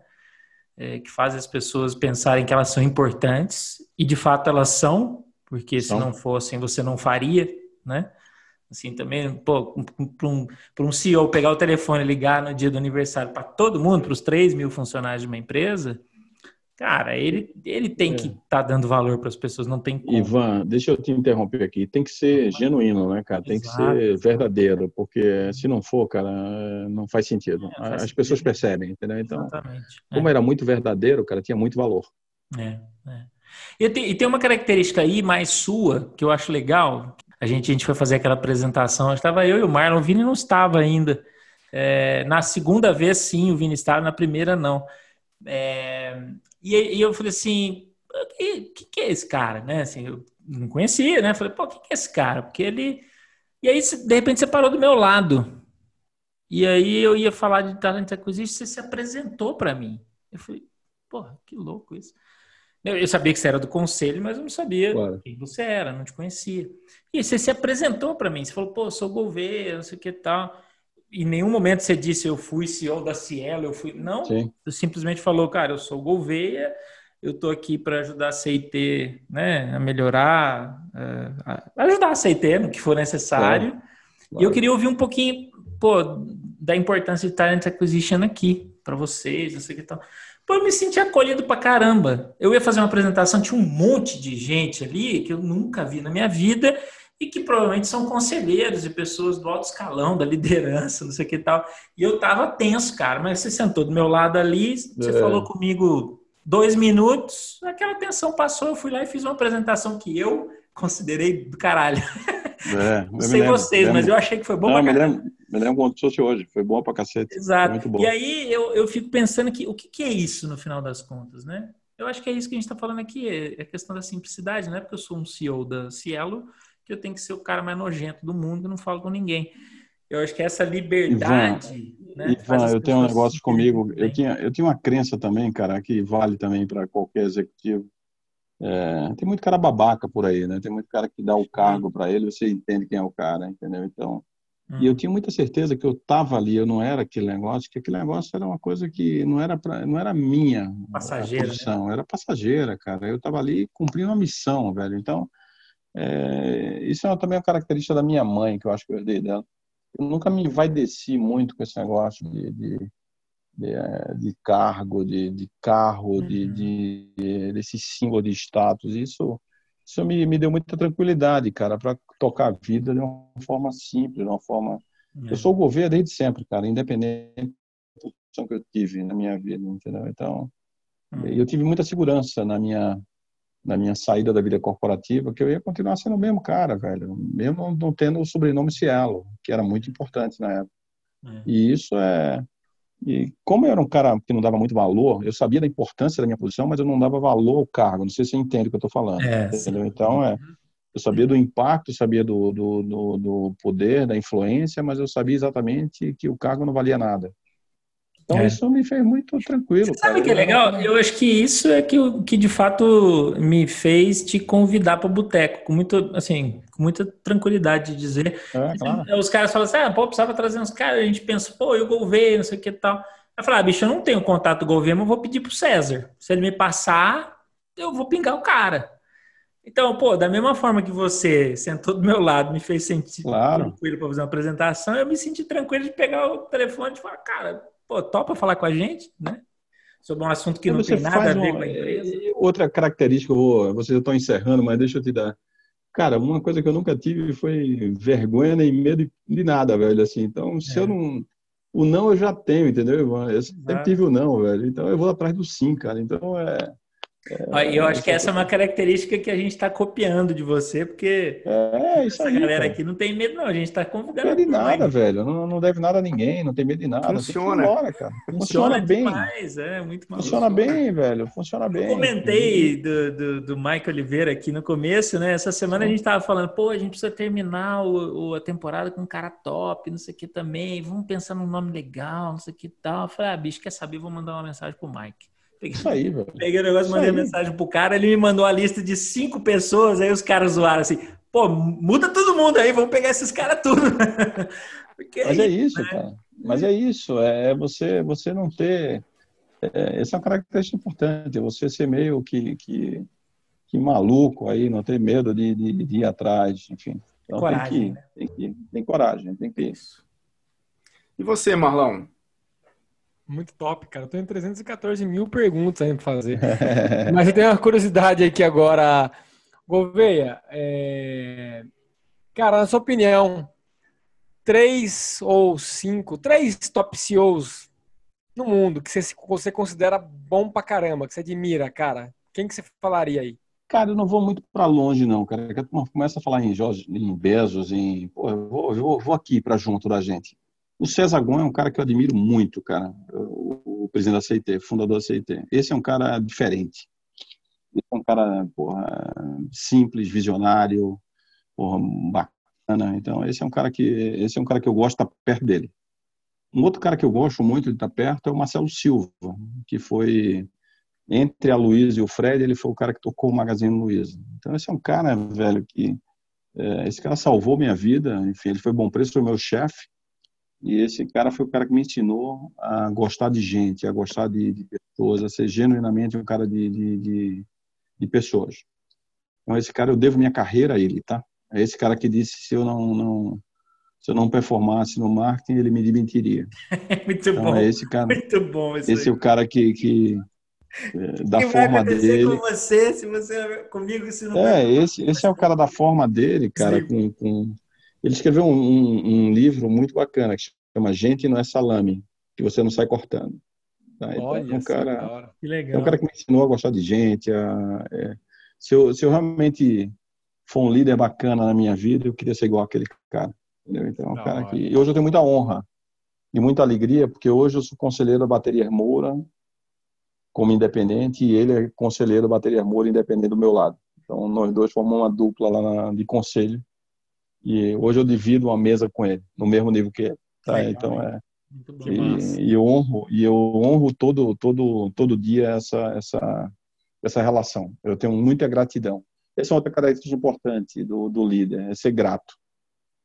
C: É, que fazem as pessoas pensarem que elas são importantes, e de fato elas são, porque se não fossem você não faria, né? Assim, também, pô, para um, um CEO pegar o telefone e ligar no dia do aniversário para todo mundo, para os 3 mil funcionários de uma empresa, cara, ele, ele tem é. que estar tá dando valor para as pessoas, não tem como.
D: Ivan, deixa eu te interromper aqui. Tem que ser genuíno, né, cara? Tem Exato. que ser verdadeiro, porque se não for, cara, não faz sentido. É, faz as sentido. pessoas percebem, entendeu? Então, Exatamente. como é. era muito verdadeiro, cara, tinha muito valor.
C: É, é. E tem, uma característica aí mais sua que eu acho legal, a gente, a gente foi fazer aquela apresentação, estava eu e o Marlon, o Vini não estava ainda. É, na segunda vez, sim, o Vini estava, na primeira, não. É, e, e, eu falei assim, o que, que, é esse cara, né? Assim, eu não conhecia, né? Falei, pô, o que, que é esse cara? Porque ele... E aí, de repente, você parou do meu lado. E aí eu ia falar de talent acquisition, você se apresentou para mim. Eu falei, porra, que louco isso. Eu sabia que você era do conselho, mas eu não sabia claro. quem você era, não te conhecia. E você se apresentou para mim, você falou, pô, sou Gouveia, não sei o que tal. Em nenhum momento você disse, eu fui CEO da Cielo, eu fui. Não, Sim. você simplesmente falou, cara, eu sou Gouveia, eu estou aqui para ajudar a CIT né, a melhorar, eh, a ajudar a CIT no que for necessário. Claro. Claro. E eu queria ouvir um pouquinho, pô, da importância de Talent Acquisition aqui para vocês, não sei o que tal. Pô, eu me senti acolhido pra caramba. Eu ia fazer uma apresentação, tinha um monte de gente ali que eu nunca vi na minha vida e que provavelmente são conselheiros e pessoas do alto escalão, da liderança, não sei o que tal. E eu tava tenso, cara, mas você sentou do meu lado ali, você é. falou comigo dois minutos, aquela tensão passou, eu fui lá e fiz uma apresentação que eu considerei do caralho. É, não sei lembro, vocês, lembro. mas eu achei que foi bom
D: não, pra me lembro, me lembro quando fosse hoje, foi bom pra cacete.
C: Exato. E aí eu, eu fico pensando que o que, que, é isso no final das contas, né? Eu acho que é isso que a gente está falando aqui, é, é a questão da simplicidade, não é porque eu sou um CEO da Cielo que eu tenho que ser o cara mais nojento do mundo e não falo com ninguém. Eu acho que essa liberdade.
D: Ivan, né, Ivan eu tenho um negócio comigo. Eu tinha, eu tinha uma crença também, cara, que vale também para qualquer executivo. É, tem muito cara babaca por aí, né? Tem muito cara que dá o cargo para ele, você entende quem é o cara, entendeu? Então, hum. e eu tinha muita certeza que eu estava ali, eu não era aquele negócio, que aquele negócio era uma coisa que não era pra, não era minha
C: passageira,
D: né? era passageira, cara. Eu estava ali cumprindo uma missão, velho. Então, é, isso é também uma característica da minha mãe que eu acho que eu herdei dela. Eu nunca me vai descer muito com esse negócio de, de de, é, de cargo, de, de carro, uhum. de, de, desse símbolo de status. Isso, isso me, me deu muita tranquilidade, cara, para tocar a vida de uma forma simples, de uma forma. Uhum. Eu sou governo desde sempre, cara, independente da posição que eu tive na minha vida, entendeu? Então, uhum. eu tive muita segurança na minha na minha saída da vida corporativa que eu ia continuar sendo o mesmo cara, velho, mesmo não tendo o sobrenome Cielo, que era muito importante na época. É. E isso é e como eu era um cara que não dava muito valor, eu sabia da importância da minha posição, mas eu não dava valor ao cargo. Não sei se você entende o que eu estou falando. É, então, é, eu sabia do impacto, sabia do, do, do, do, poder, da influência, mas eu sabia exatamente que o cargo não valia nada. Então é. isso me fez muito tranquilo. Você
C: sabe o que é legal? Eu acho que isso é que, que de fato me fez te convidar para o boteco, com muito, assim, com muita tranquilidade de dizer. É, claro. Os caras falam assim, ah, pô, precisava trazer uns caras, a gente pensa, pô, eu Gouveia, não sei o que e tal. Eu falei, ah, bicho, eu não tenho contato do governo, eu vou pedir pro César. Se ele me passar, eu vou pingar o cara. Então, pô, da mesma forma que você sentou do meu lado, me fez sentir
D: claro.
C: tranquilo para fazer uma apresentação, eu me senti tranquilo de pegar o telefone e falar, cara, pô, topa falar com a gente, né? Sobre um assunto que não tem nada a ver com a empresa.
D: Outra característica, vou, vocês já estão encerrando, mas deixa eu te dar. Cara, uma coisa que eu nunca tive foi vergonha nem medo de nada, velho. Assim, então, se é. eu não. O não eu já tenho, entendeu, Ivan? Eu sempre tive o não, velho. Então eu vou atrás do sim, cara. Então é.
C: É, eu acho que essa é uma característica que a gente está copiando de você, porque
D: é, isso
C: essa aí, galera cara. aqui não tem medo, não. A gente está convidando.
D: Não tem nada, velho. Não, não deve nada a ninguém, não tem medo de nada.
A: Funciona. Embora,
C: cara. Funciona, Funciona bem. Demais, é, muito
D: Funciona bem, velho. Funciona bem. Eu
C: comentei do, do, do Mike Oliveira aqui no começo, né? Essa semana Sim. a gente estava falando, pô, a gente precisa terminar o, o, a temporada com um cara top, não sei o que também. Vamos pensar num nome legal, não sei o que tal. Eu falei, ah, bicho, quer saber? Vou mandar uma mensagem pro Mike.
D: Peguei, Isso aí, velho.
C: Peguei o negócio, mandei aí. mensagem pro cara, ele me mandou a lista de cinco pessoas, aí os caras zoaram assim, pô, muda todo mundo aí, vamos pegar esses caras tudo.
D: Porque Mas é isso, né? cara. Mas é isso, é você, você não ter. É, essa é uma característica importante, você ser meio que, que, que maluco aí, não tem medo de, de, de ir atrás, enfim. Então coragem, tem que, né? tem que tem coragem, tem que isso.
A: E você, Marlão?
B: Muito top, cara. Eu tenho 314 mil perguntas aí para fazer. Mas eu tenho uma curiosidade aqui agora. Gouveia, é... cara, na sua opinião, três ou cinco, três top CEOs no mundo que você, você considera bom pra caramba, que você admira, cara? Quem que você falaria aí?
D: Cara, eu não vou muito para longe, não, cara. Começa a falar em, Jorge, em Bezos, em. Pô, eu vou, eu vou aqui para junto da gente. O César Gon é um cara que eu admiro muito, cara. O, o presidente da CIT, fundador da CIT. Esse é um cara diferente. Esse é um cara, porra, simples, visionário, porra, bacana. Então, esse é um cara que, esse é um cara que eu gosto de estar perto dele. Um outro cara que eu gosto muito de estar perto é o Marcelo Silva, que foi entre a Luísa e o Fred, ele foi o cara que tocou o Magazine Luiza. Então, esse é um cara, velho, que. É, esse cara salvou minha vida. Enfim, ele foi bom preço, foi meu chefe. E esse cara foi o cara que me ensinou a gostar de gente, a gostar de, de pessoas, a ser genuinamente um cara de, de, de, pessoas. Então, esse cara, eu devo minha carreira a ele, tá? É esse cara que disse se eu não, não se eu não performasse no marketing, ele me demitiria.
C: muito então, bom.
D: É esse cara,
C: muito bom.
D: Esse é o cara que, que é, da que forma dele.
C: com você, se você comigo, se não
D: É, esse, esse é o cara da forma dele, cara. Com, com... Ele escreveu um, um, um, livro muito bacana que chama Gente Não é Salame, que você não sai cortando. Tá? Então, Olha, é um cara, que legal. é um cara que me ensinou a gostar de gente. A, é, se, eu, se eu realmente for um líder bacana na minha vida, eu queria ser igual aquele cara. Entendeu? Então, é um cara que. E hoje eu tenho muita honra e muita alegria, porque hoje eu sou conselheiro da Bateria Moura, como independente e ele é conselheiro da Bateria Moura independente do meu lado. Então nós dois formamos uma dupla lá na, de conselho e hoje eu divido uma mesa com ele no mesmo nível que ele. Tá? então é e, e, eu honro e eu honro todo todo todo dia essa essa essa relação. Eu tenho muita gratidão. Essa é outra característica importante do, do líder, é ser grato.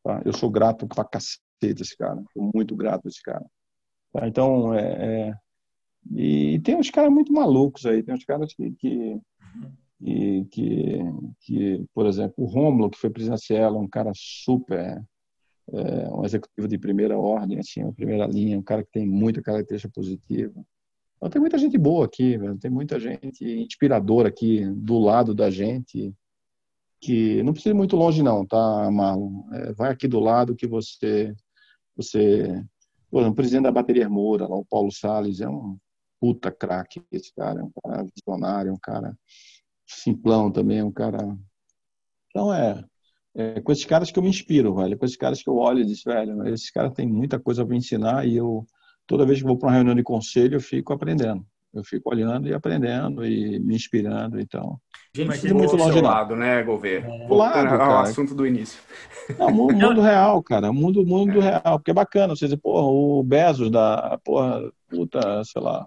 D: Tá? Eu sou grato pra cacete esse cara, sou muito grato a esse cara. Tá? Então, é, é, e tem uns caras muito malucos aí, tem uns caras que, que, que, que, que por exemplo, o Romulo, que foi presidencial, é um cara super, é, um executivo de primeira ordem, assim, uma primeira linha, um cara que tem muita característica positiva. Então, tem muita gente boa aqui, velho. tem muita gente inspiradora aqui do lado da gente, que não precisa ir muito longe não, tá, Marlon? É, vai aqui do lado que você, você, o presidente da Bateria Moura, lá, o Paulo Salles, é um puta craque esse cara, é um cara visionário, é um cara simplão também, é um cara. Então é, é com esses caras que eu me inspiro, velho, com esses caras que eu olho e digo, velho, esses caras têm muita coisa para ensinar e eu toda vez que vou para uma reunião de conselho eu fico aprendendo. Eu fico olhando e aprendendo e me inspirando, então.
A: Gente, não muito longe lado, né, Gouveia? É. Voltando ao assunto do início.
D: Não, mundo, mundo real, cara. Mundo, mundo é. real. Porque é bacana. Você diz, porra, o Bezos da, porra, puta, sei lá,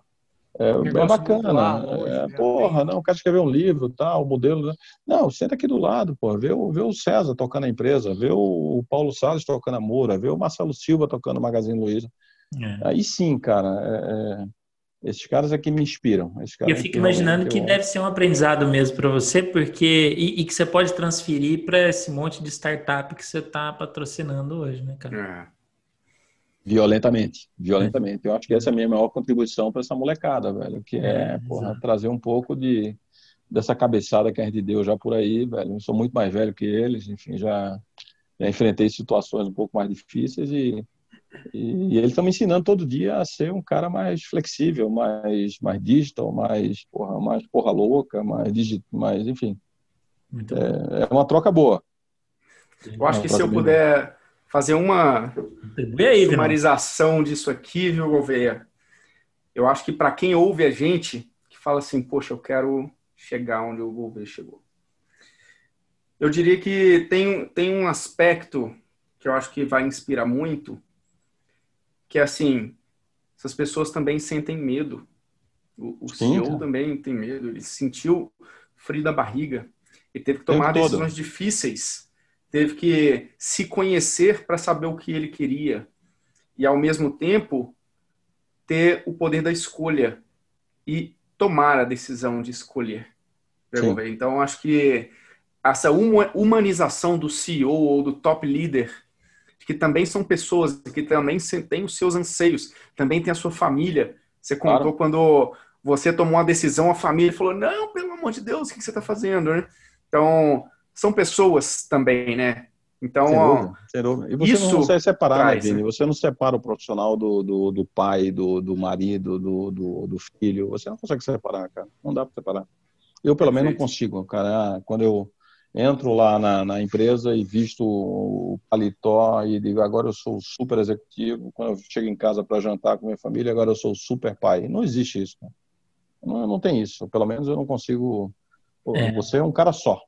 D: é, é bacana. Lá, é, porra, não, o cara escreveu um livro, tal, o modelo. Né? Não, senta aqui do lado, porra. Vê o, vê o César tocando a empresa, vê o Paulo Salles tocando a Moura, vê o Marcelo Silva tocando o Magazine Luiza. É. Aí sim, cara, é, é esses caras aqui me inspiram.
C: eu fico imaginando que eu... deve ser um aprendizado mesmo para você, porque e, e, que você pode transferir para esse monte de startup que você está patrocinando hoje, né, cara?
D: É. Violentamente, violentamente. Eu acho que essa é a minha maior contribuição para essa molecada, velho, que é, é porra, trazer um pouco de dessa cabeçada que a gente deu já por aí, velho. Eu sou muito mais velho que eles, enfim, já, já enfrentei situações um pouco mais difíceis e, e, e eles estão me ensinando todo dia a ser um cara mais flexível, mais, mais digital, mais porra, mais porra louca, mais digital, mais, enfim. É, é, uma troca boa.
A: Eu acho é que se eu puder fazer uma aí, sumarização disso aqui, viu, Gouveia? Eu acho que para quem ouve a gente, que fala assim, poxa, eu quero chegar onde o Gouveia chegou. Eu diria que tem, tem um aspecto que eu acho que vai inspirar muito, que é assim, essas pessoas também sentem medo. O, o CEO também tem medo, ele sentiu frio da barriga e teve que tomar decisões difíceis teve que se conhecer para saber o que ele queria e, ao mesmo tempo, ter o poder da escolha e tomar a decisão de escolher. Então, acho que essa humanização do CEO ou do top leader, que também são pessoas que também têm os seus anseios, também tem a sua família. Você contou claro. quando você tomou uma decisão, a família falou: não, pelo amor de Deus, o que você está fazendo? Né? Então, são pessoas também, né? Então, sem dúvida,
D: sem dúvida. E você isso não consegue separar, né, traz, né, Vini? Você não separa o profissional do, do, do pai, do, do marido, do, do, do, filho. Você não consegue separar, cara. Não dá para separar. Eu, pelo menos, não consigo, cara. Quando eu entro lá na, na, empresa e visto o paletó e digo, agora eu sou super executivo. Quando eu chego em casa para jantar com minha família, agora eu sou super pai. Não existe isso. Não, não tem isso. Pelo menos eu não consigo. É. Você é um cara só.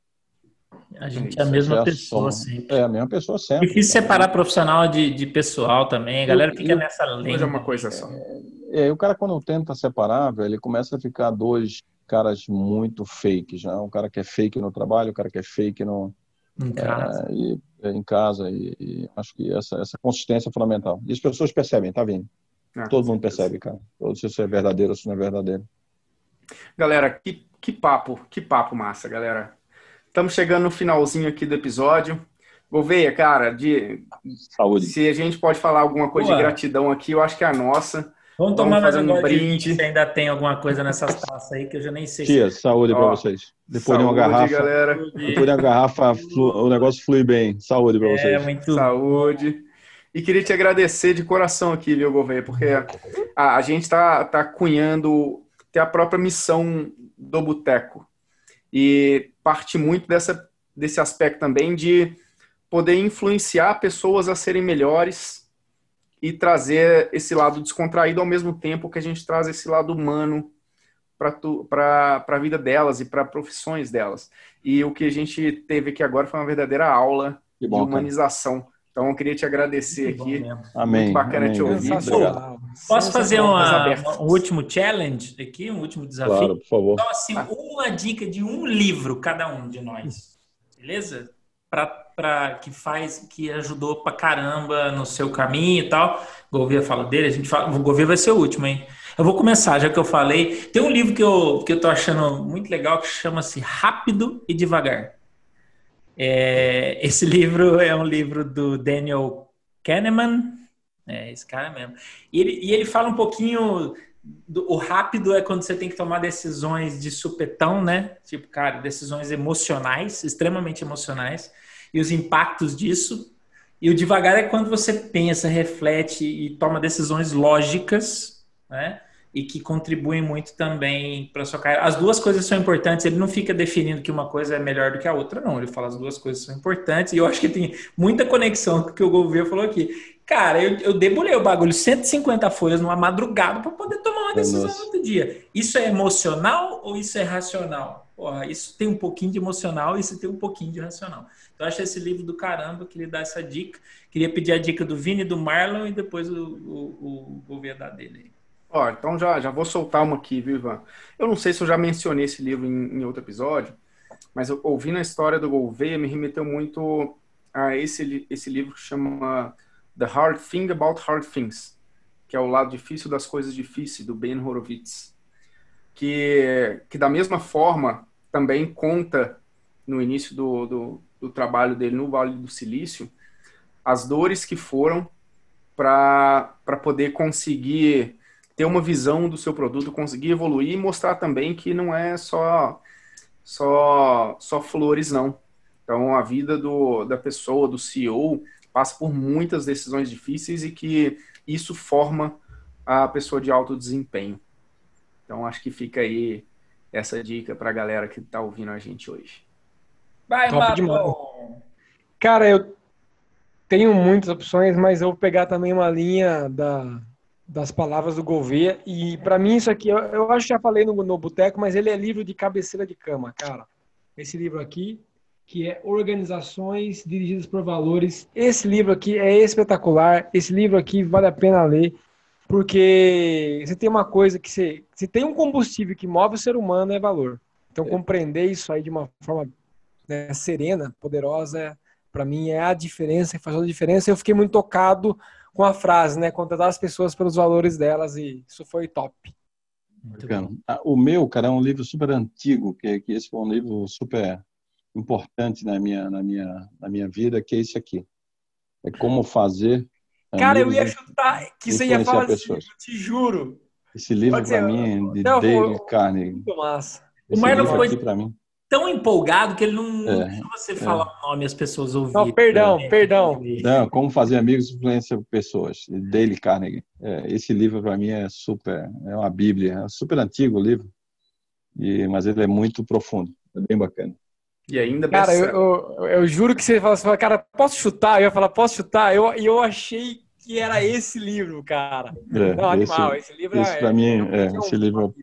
C: A gente é, é a mesma pessoa sempre.
D: É a mesma pessoa sempre.
C: Difícil separar profissional de, de pessoal também. A galera fica nessa linha.
A: é uma coisa só.
D: É, é, o cara quando tenta separar, velho, ele começa a ficar dois caras muito fakes, né? Um cara que é fake no trabalho, o um cara que é fake no
C: em casa.
D: É, e, é, em casa e, e, acho que essa, essa consistência é fundamental. E as pessoas percebem, tá vindo? Ah, Todo mundo percebe, cara. Se isso é verdadeiro ou se não é verdadeiro.
A: Galera, que, que papo, que papo massa, galera. Estamos chegando no finalzinho aqui do episódio. Gouveia, cara, de
D: saúde.
A: Se a gente pode falar alguma coisa Boa. de gratidão aqui, eu acho que é a nossa.
C: Vamos tomar mais um brinde. Se ainda tem alguma coisa nessas taças aí que eu já nem sei.
D: Tia, se... saúde para vocês. Depois saúde, de uma garrafa, galera. depois de uma garrafa, o negócio flui bem. Saúde para é, vocês.
A: Muito saúde. E queria te agradecer de coração aqui, viu, Gouveia, porque a, a gente está tá cunhando ter a própria missão do boteco. E parte muito dessa, desse aspecto também de poder influenciar pessoas a serem melhores e trazer esse lado descontraído ao mesmo tempo que a gente traz esse lado humano para a vida delas e para profissões delas. E o que a gente teve aqui agora foi uma verdadeira aula bom, de humanização. Cara. Então, eu queria te agradecer aqui.
D: Amém.
A: Muito bacana
D: Amém.
A: te ouvir.
C: Posso fazer uma, um último challenge aqui, um último desafio?
D: Claro, por favor.
C: Então, assim, uma dica de um livro, cada um de nós. Beleza? Para que faz, que ajudou pra caramba no seu caminho e tal. Gouveia fala dele, a gente fala. O Gouveia vai ser o último, hein? Eu vou começar, já que eu falei. Tem um livro que eu, que eu tô achando muito legal que chama-se Rápido e Devagar. É, esse livro é um livro do Daniel Kahneman, é esse cara mesmo. E ele, e ele fala um pouquinho. Do, o rápido é quando você tem que tomar decisões de supetão, né? Tipo, cara, decisões emocionais, extremamente emocionais, e os impactos disso. E o devagar é quando você pensa, reflete e toma decisões lógicas, né? e que contribuem muito também para sua carreira. As duas coisas são importantes, ele não fica definindo que uma coisa é melhor do que a outra, não. Ele fala as duas coisas são importantes e eu acho que tem muita conexão com o que o governo falou aqui. Cara, eu, eu debulhei o bagulho 150 folhas numa madrugada para poder tomar uma decisão Nossa. no outro dia. Isso é emocional ou isso é racional? Porra, isso tem um pouquinho de emocional e isso tem um pouquinho de racional. Então, eu acho esse livro do caramba, queria dar essa dica. Queria pedir a dica do Vini, do Marlon e depois o, o, o da dele.
A: Ó, então já, já vou soltar uma aqui, viu, Ivan? Eu não sei se eu já mencionei esse livro em, em outro episódio, mas eu, ouvindo a história do Gouveia me remeteu muito a esse, esse livro que chama The Hard Thing About Hard Things, que é o lado difícil das coisas difíceis, do Ben Horowitz. Que, que da mesma forma também conta no início do, do, do trabalho dele no Vale do Silício as dores que foram para poder conseguir ter uma visão do seu produto, conseguir evoluir e mostrar também que não é só só só flores não. Então a vida do, da pessoa, do CEO, passa por muitas decisões difíceis e que isso forma a pessoa de alto desempenho. Então acho que fica aí essa dica para a galera que está ouvindo a gente hoje.
B: Vai, Marlon! Cara, eu tenho muitas opções, mas eu vou pegar também uma linha da, das palavras do Gouveia. E para mim, isso aqui, eu, eu, acho que já falei no, no Boteco, mas ele é livro de cabeceira de cama, cara. Esse livro aqui, que é Organizações Dirigidas por Valores. Esse livro aqui é espetacular. Esse livro aqui vale a pena ler, porque você tem uma coisa que você. Se tem um combustível que move o ser humano, é valor. Então, é. compreender isso aí de uma forma né, serena, poderosa, para mim é a diferença, faz toda a diferença. Eu fiquei muito tocado com a frase, né? Contratar as pessoas pelos valores delas e isso foi top.
D: Ah, o meu, cara, é um livro super antigo, que, que esse foi um livro super importante na minha, na minha, na minha vida, que é esse aqui. É como fazer.
B: Cara, eu ia chutar que você ia falar assim, eu te juro.
D: Esse livro, para mim, de Dale Carnegie. Muito massa.
C: o Marlon foi para mim tão empolgado que ele não é, deixa você é. falar o nome e as pessoas ouvirem.
B: Não, perdão, é. perdão.
D: Não, como fazer amigos influencia pessoas. Dale Carnegie. É, esse livro para mim é super, é uma bíblia, é super antigo o livro, e, mas ele é muito profundo, é bem bacana.
B: E ainda Cara, eu, eu, eu, juro que você fala assim, cara, posso chutar? Eu ia falar, posso chutar? Eu, eu achei que era esse livro, cara.
D: É, Não, animal, esse, esse livro esse é, pra mim, é, esse livro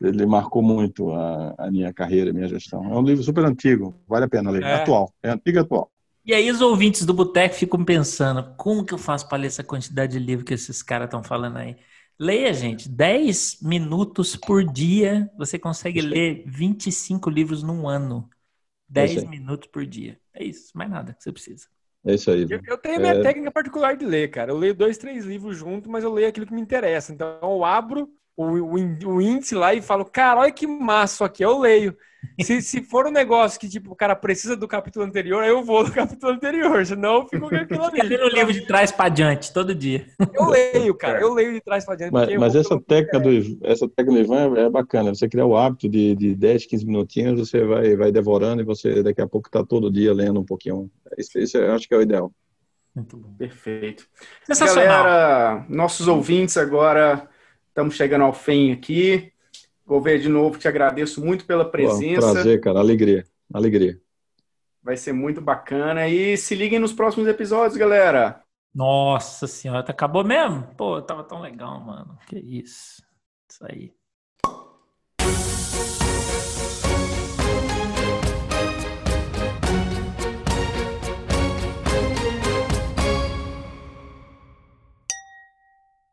D: ele marcou muito a, a, minha carreira, a minha gestão. É um livro super antigo, vale a pena ler. É. Atual, é antigo e atual.
C: E aí os ouvintes do Boteco ficam pensando, como que eu faço para ler essa quantidade de livro que esses caras estão falando aí? Leia, gente, 10 minutos por dia, você consegue ler 25 livros num ano. 10 é minutos por dia. É isso, mais nada que você precisa.
D: É isso aí.
B: Eu, eu tenho a minha é... técnica particular de ler, cara. Eu leio dois, três livros junto, mas eu leio aquilo que me interessa. Então eu abro, o, o, o, índice lá e falo, cara, olha que massa aqui, eu leio. Se, se for um negócio que, tipo, o cara precisa do capítulo anterior, eu vou do capítulo anterior, senão eu fico com aquilo ali.
C: Fica o livro de trás para diante, todo dia.
B: Eu leio, cara, eu leio de trás para diante.
D: Mas, mas essa, técnica do, essa técnica do Ivan é bacana, você criar o hábito de, de 10, 15 minutinhos, você vai, vai devorando e você daqui a pouco está todo dia lendo um pouquinho. Isso, isso eu acho que é o ideal.
A: Muito bom. Perfeito. Galera, nossos ouvintes agora Estamos chegando ao fim aqui. Vou ver de novo, te agradeço muito pela presença.
D: prazer, cara. Alegria. Alegria.
A: Vai ser muito bacana. E se liguem nos próximos episódios, galera.
C: Nossa senhora, acabou mesmo? Pô, tava tão legal, mano. Que isso. Isso aí.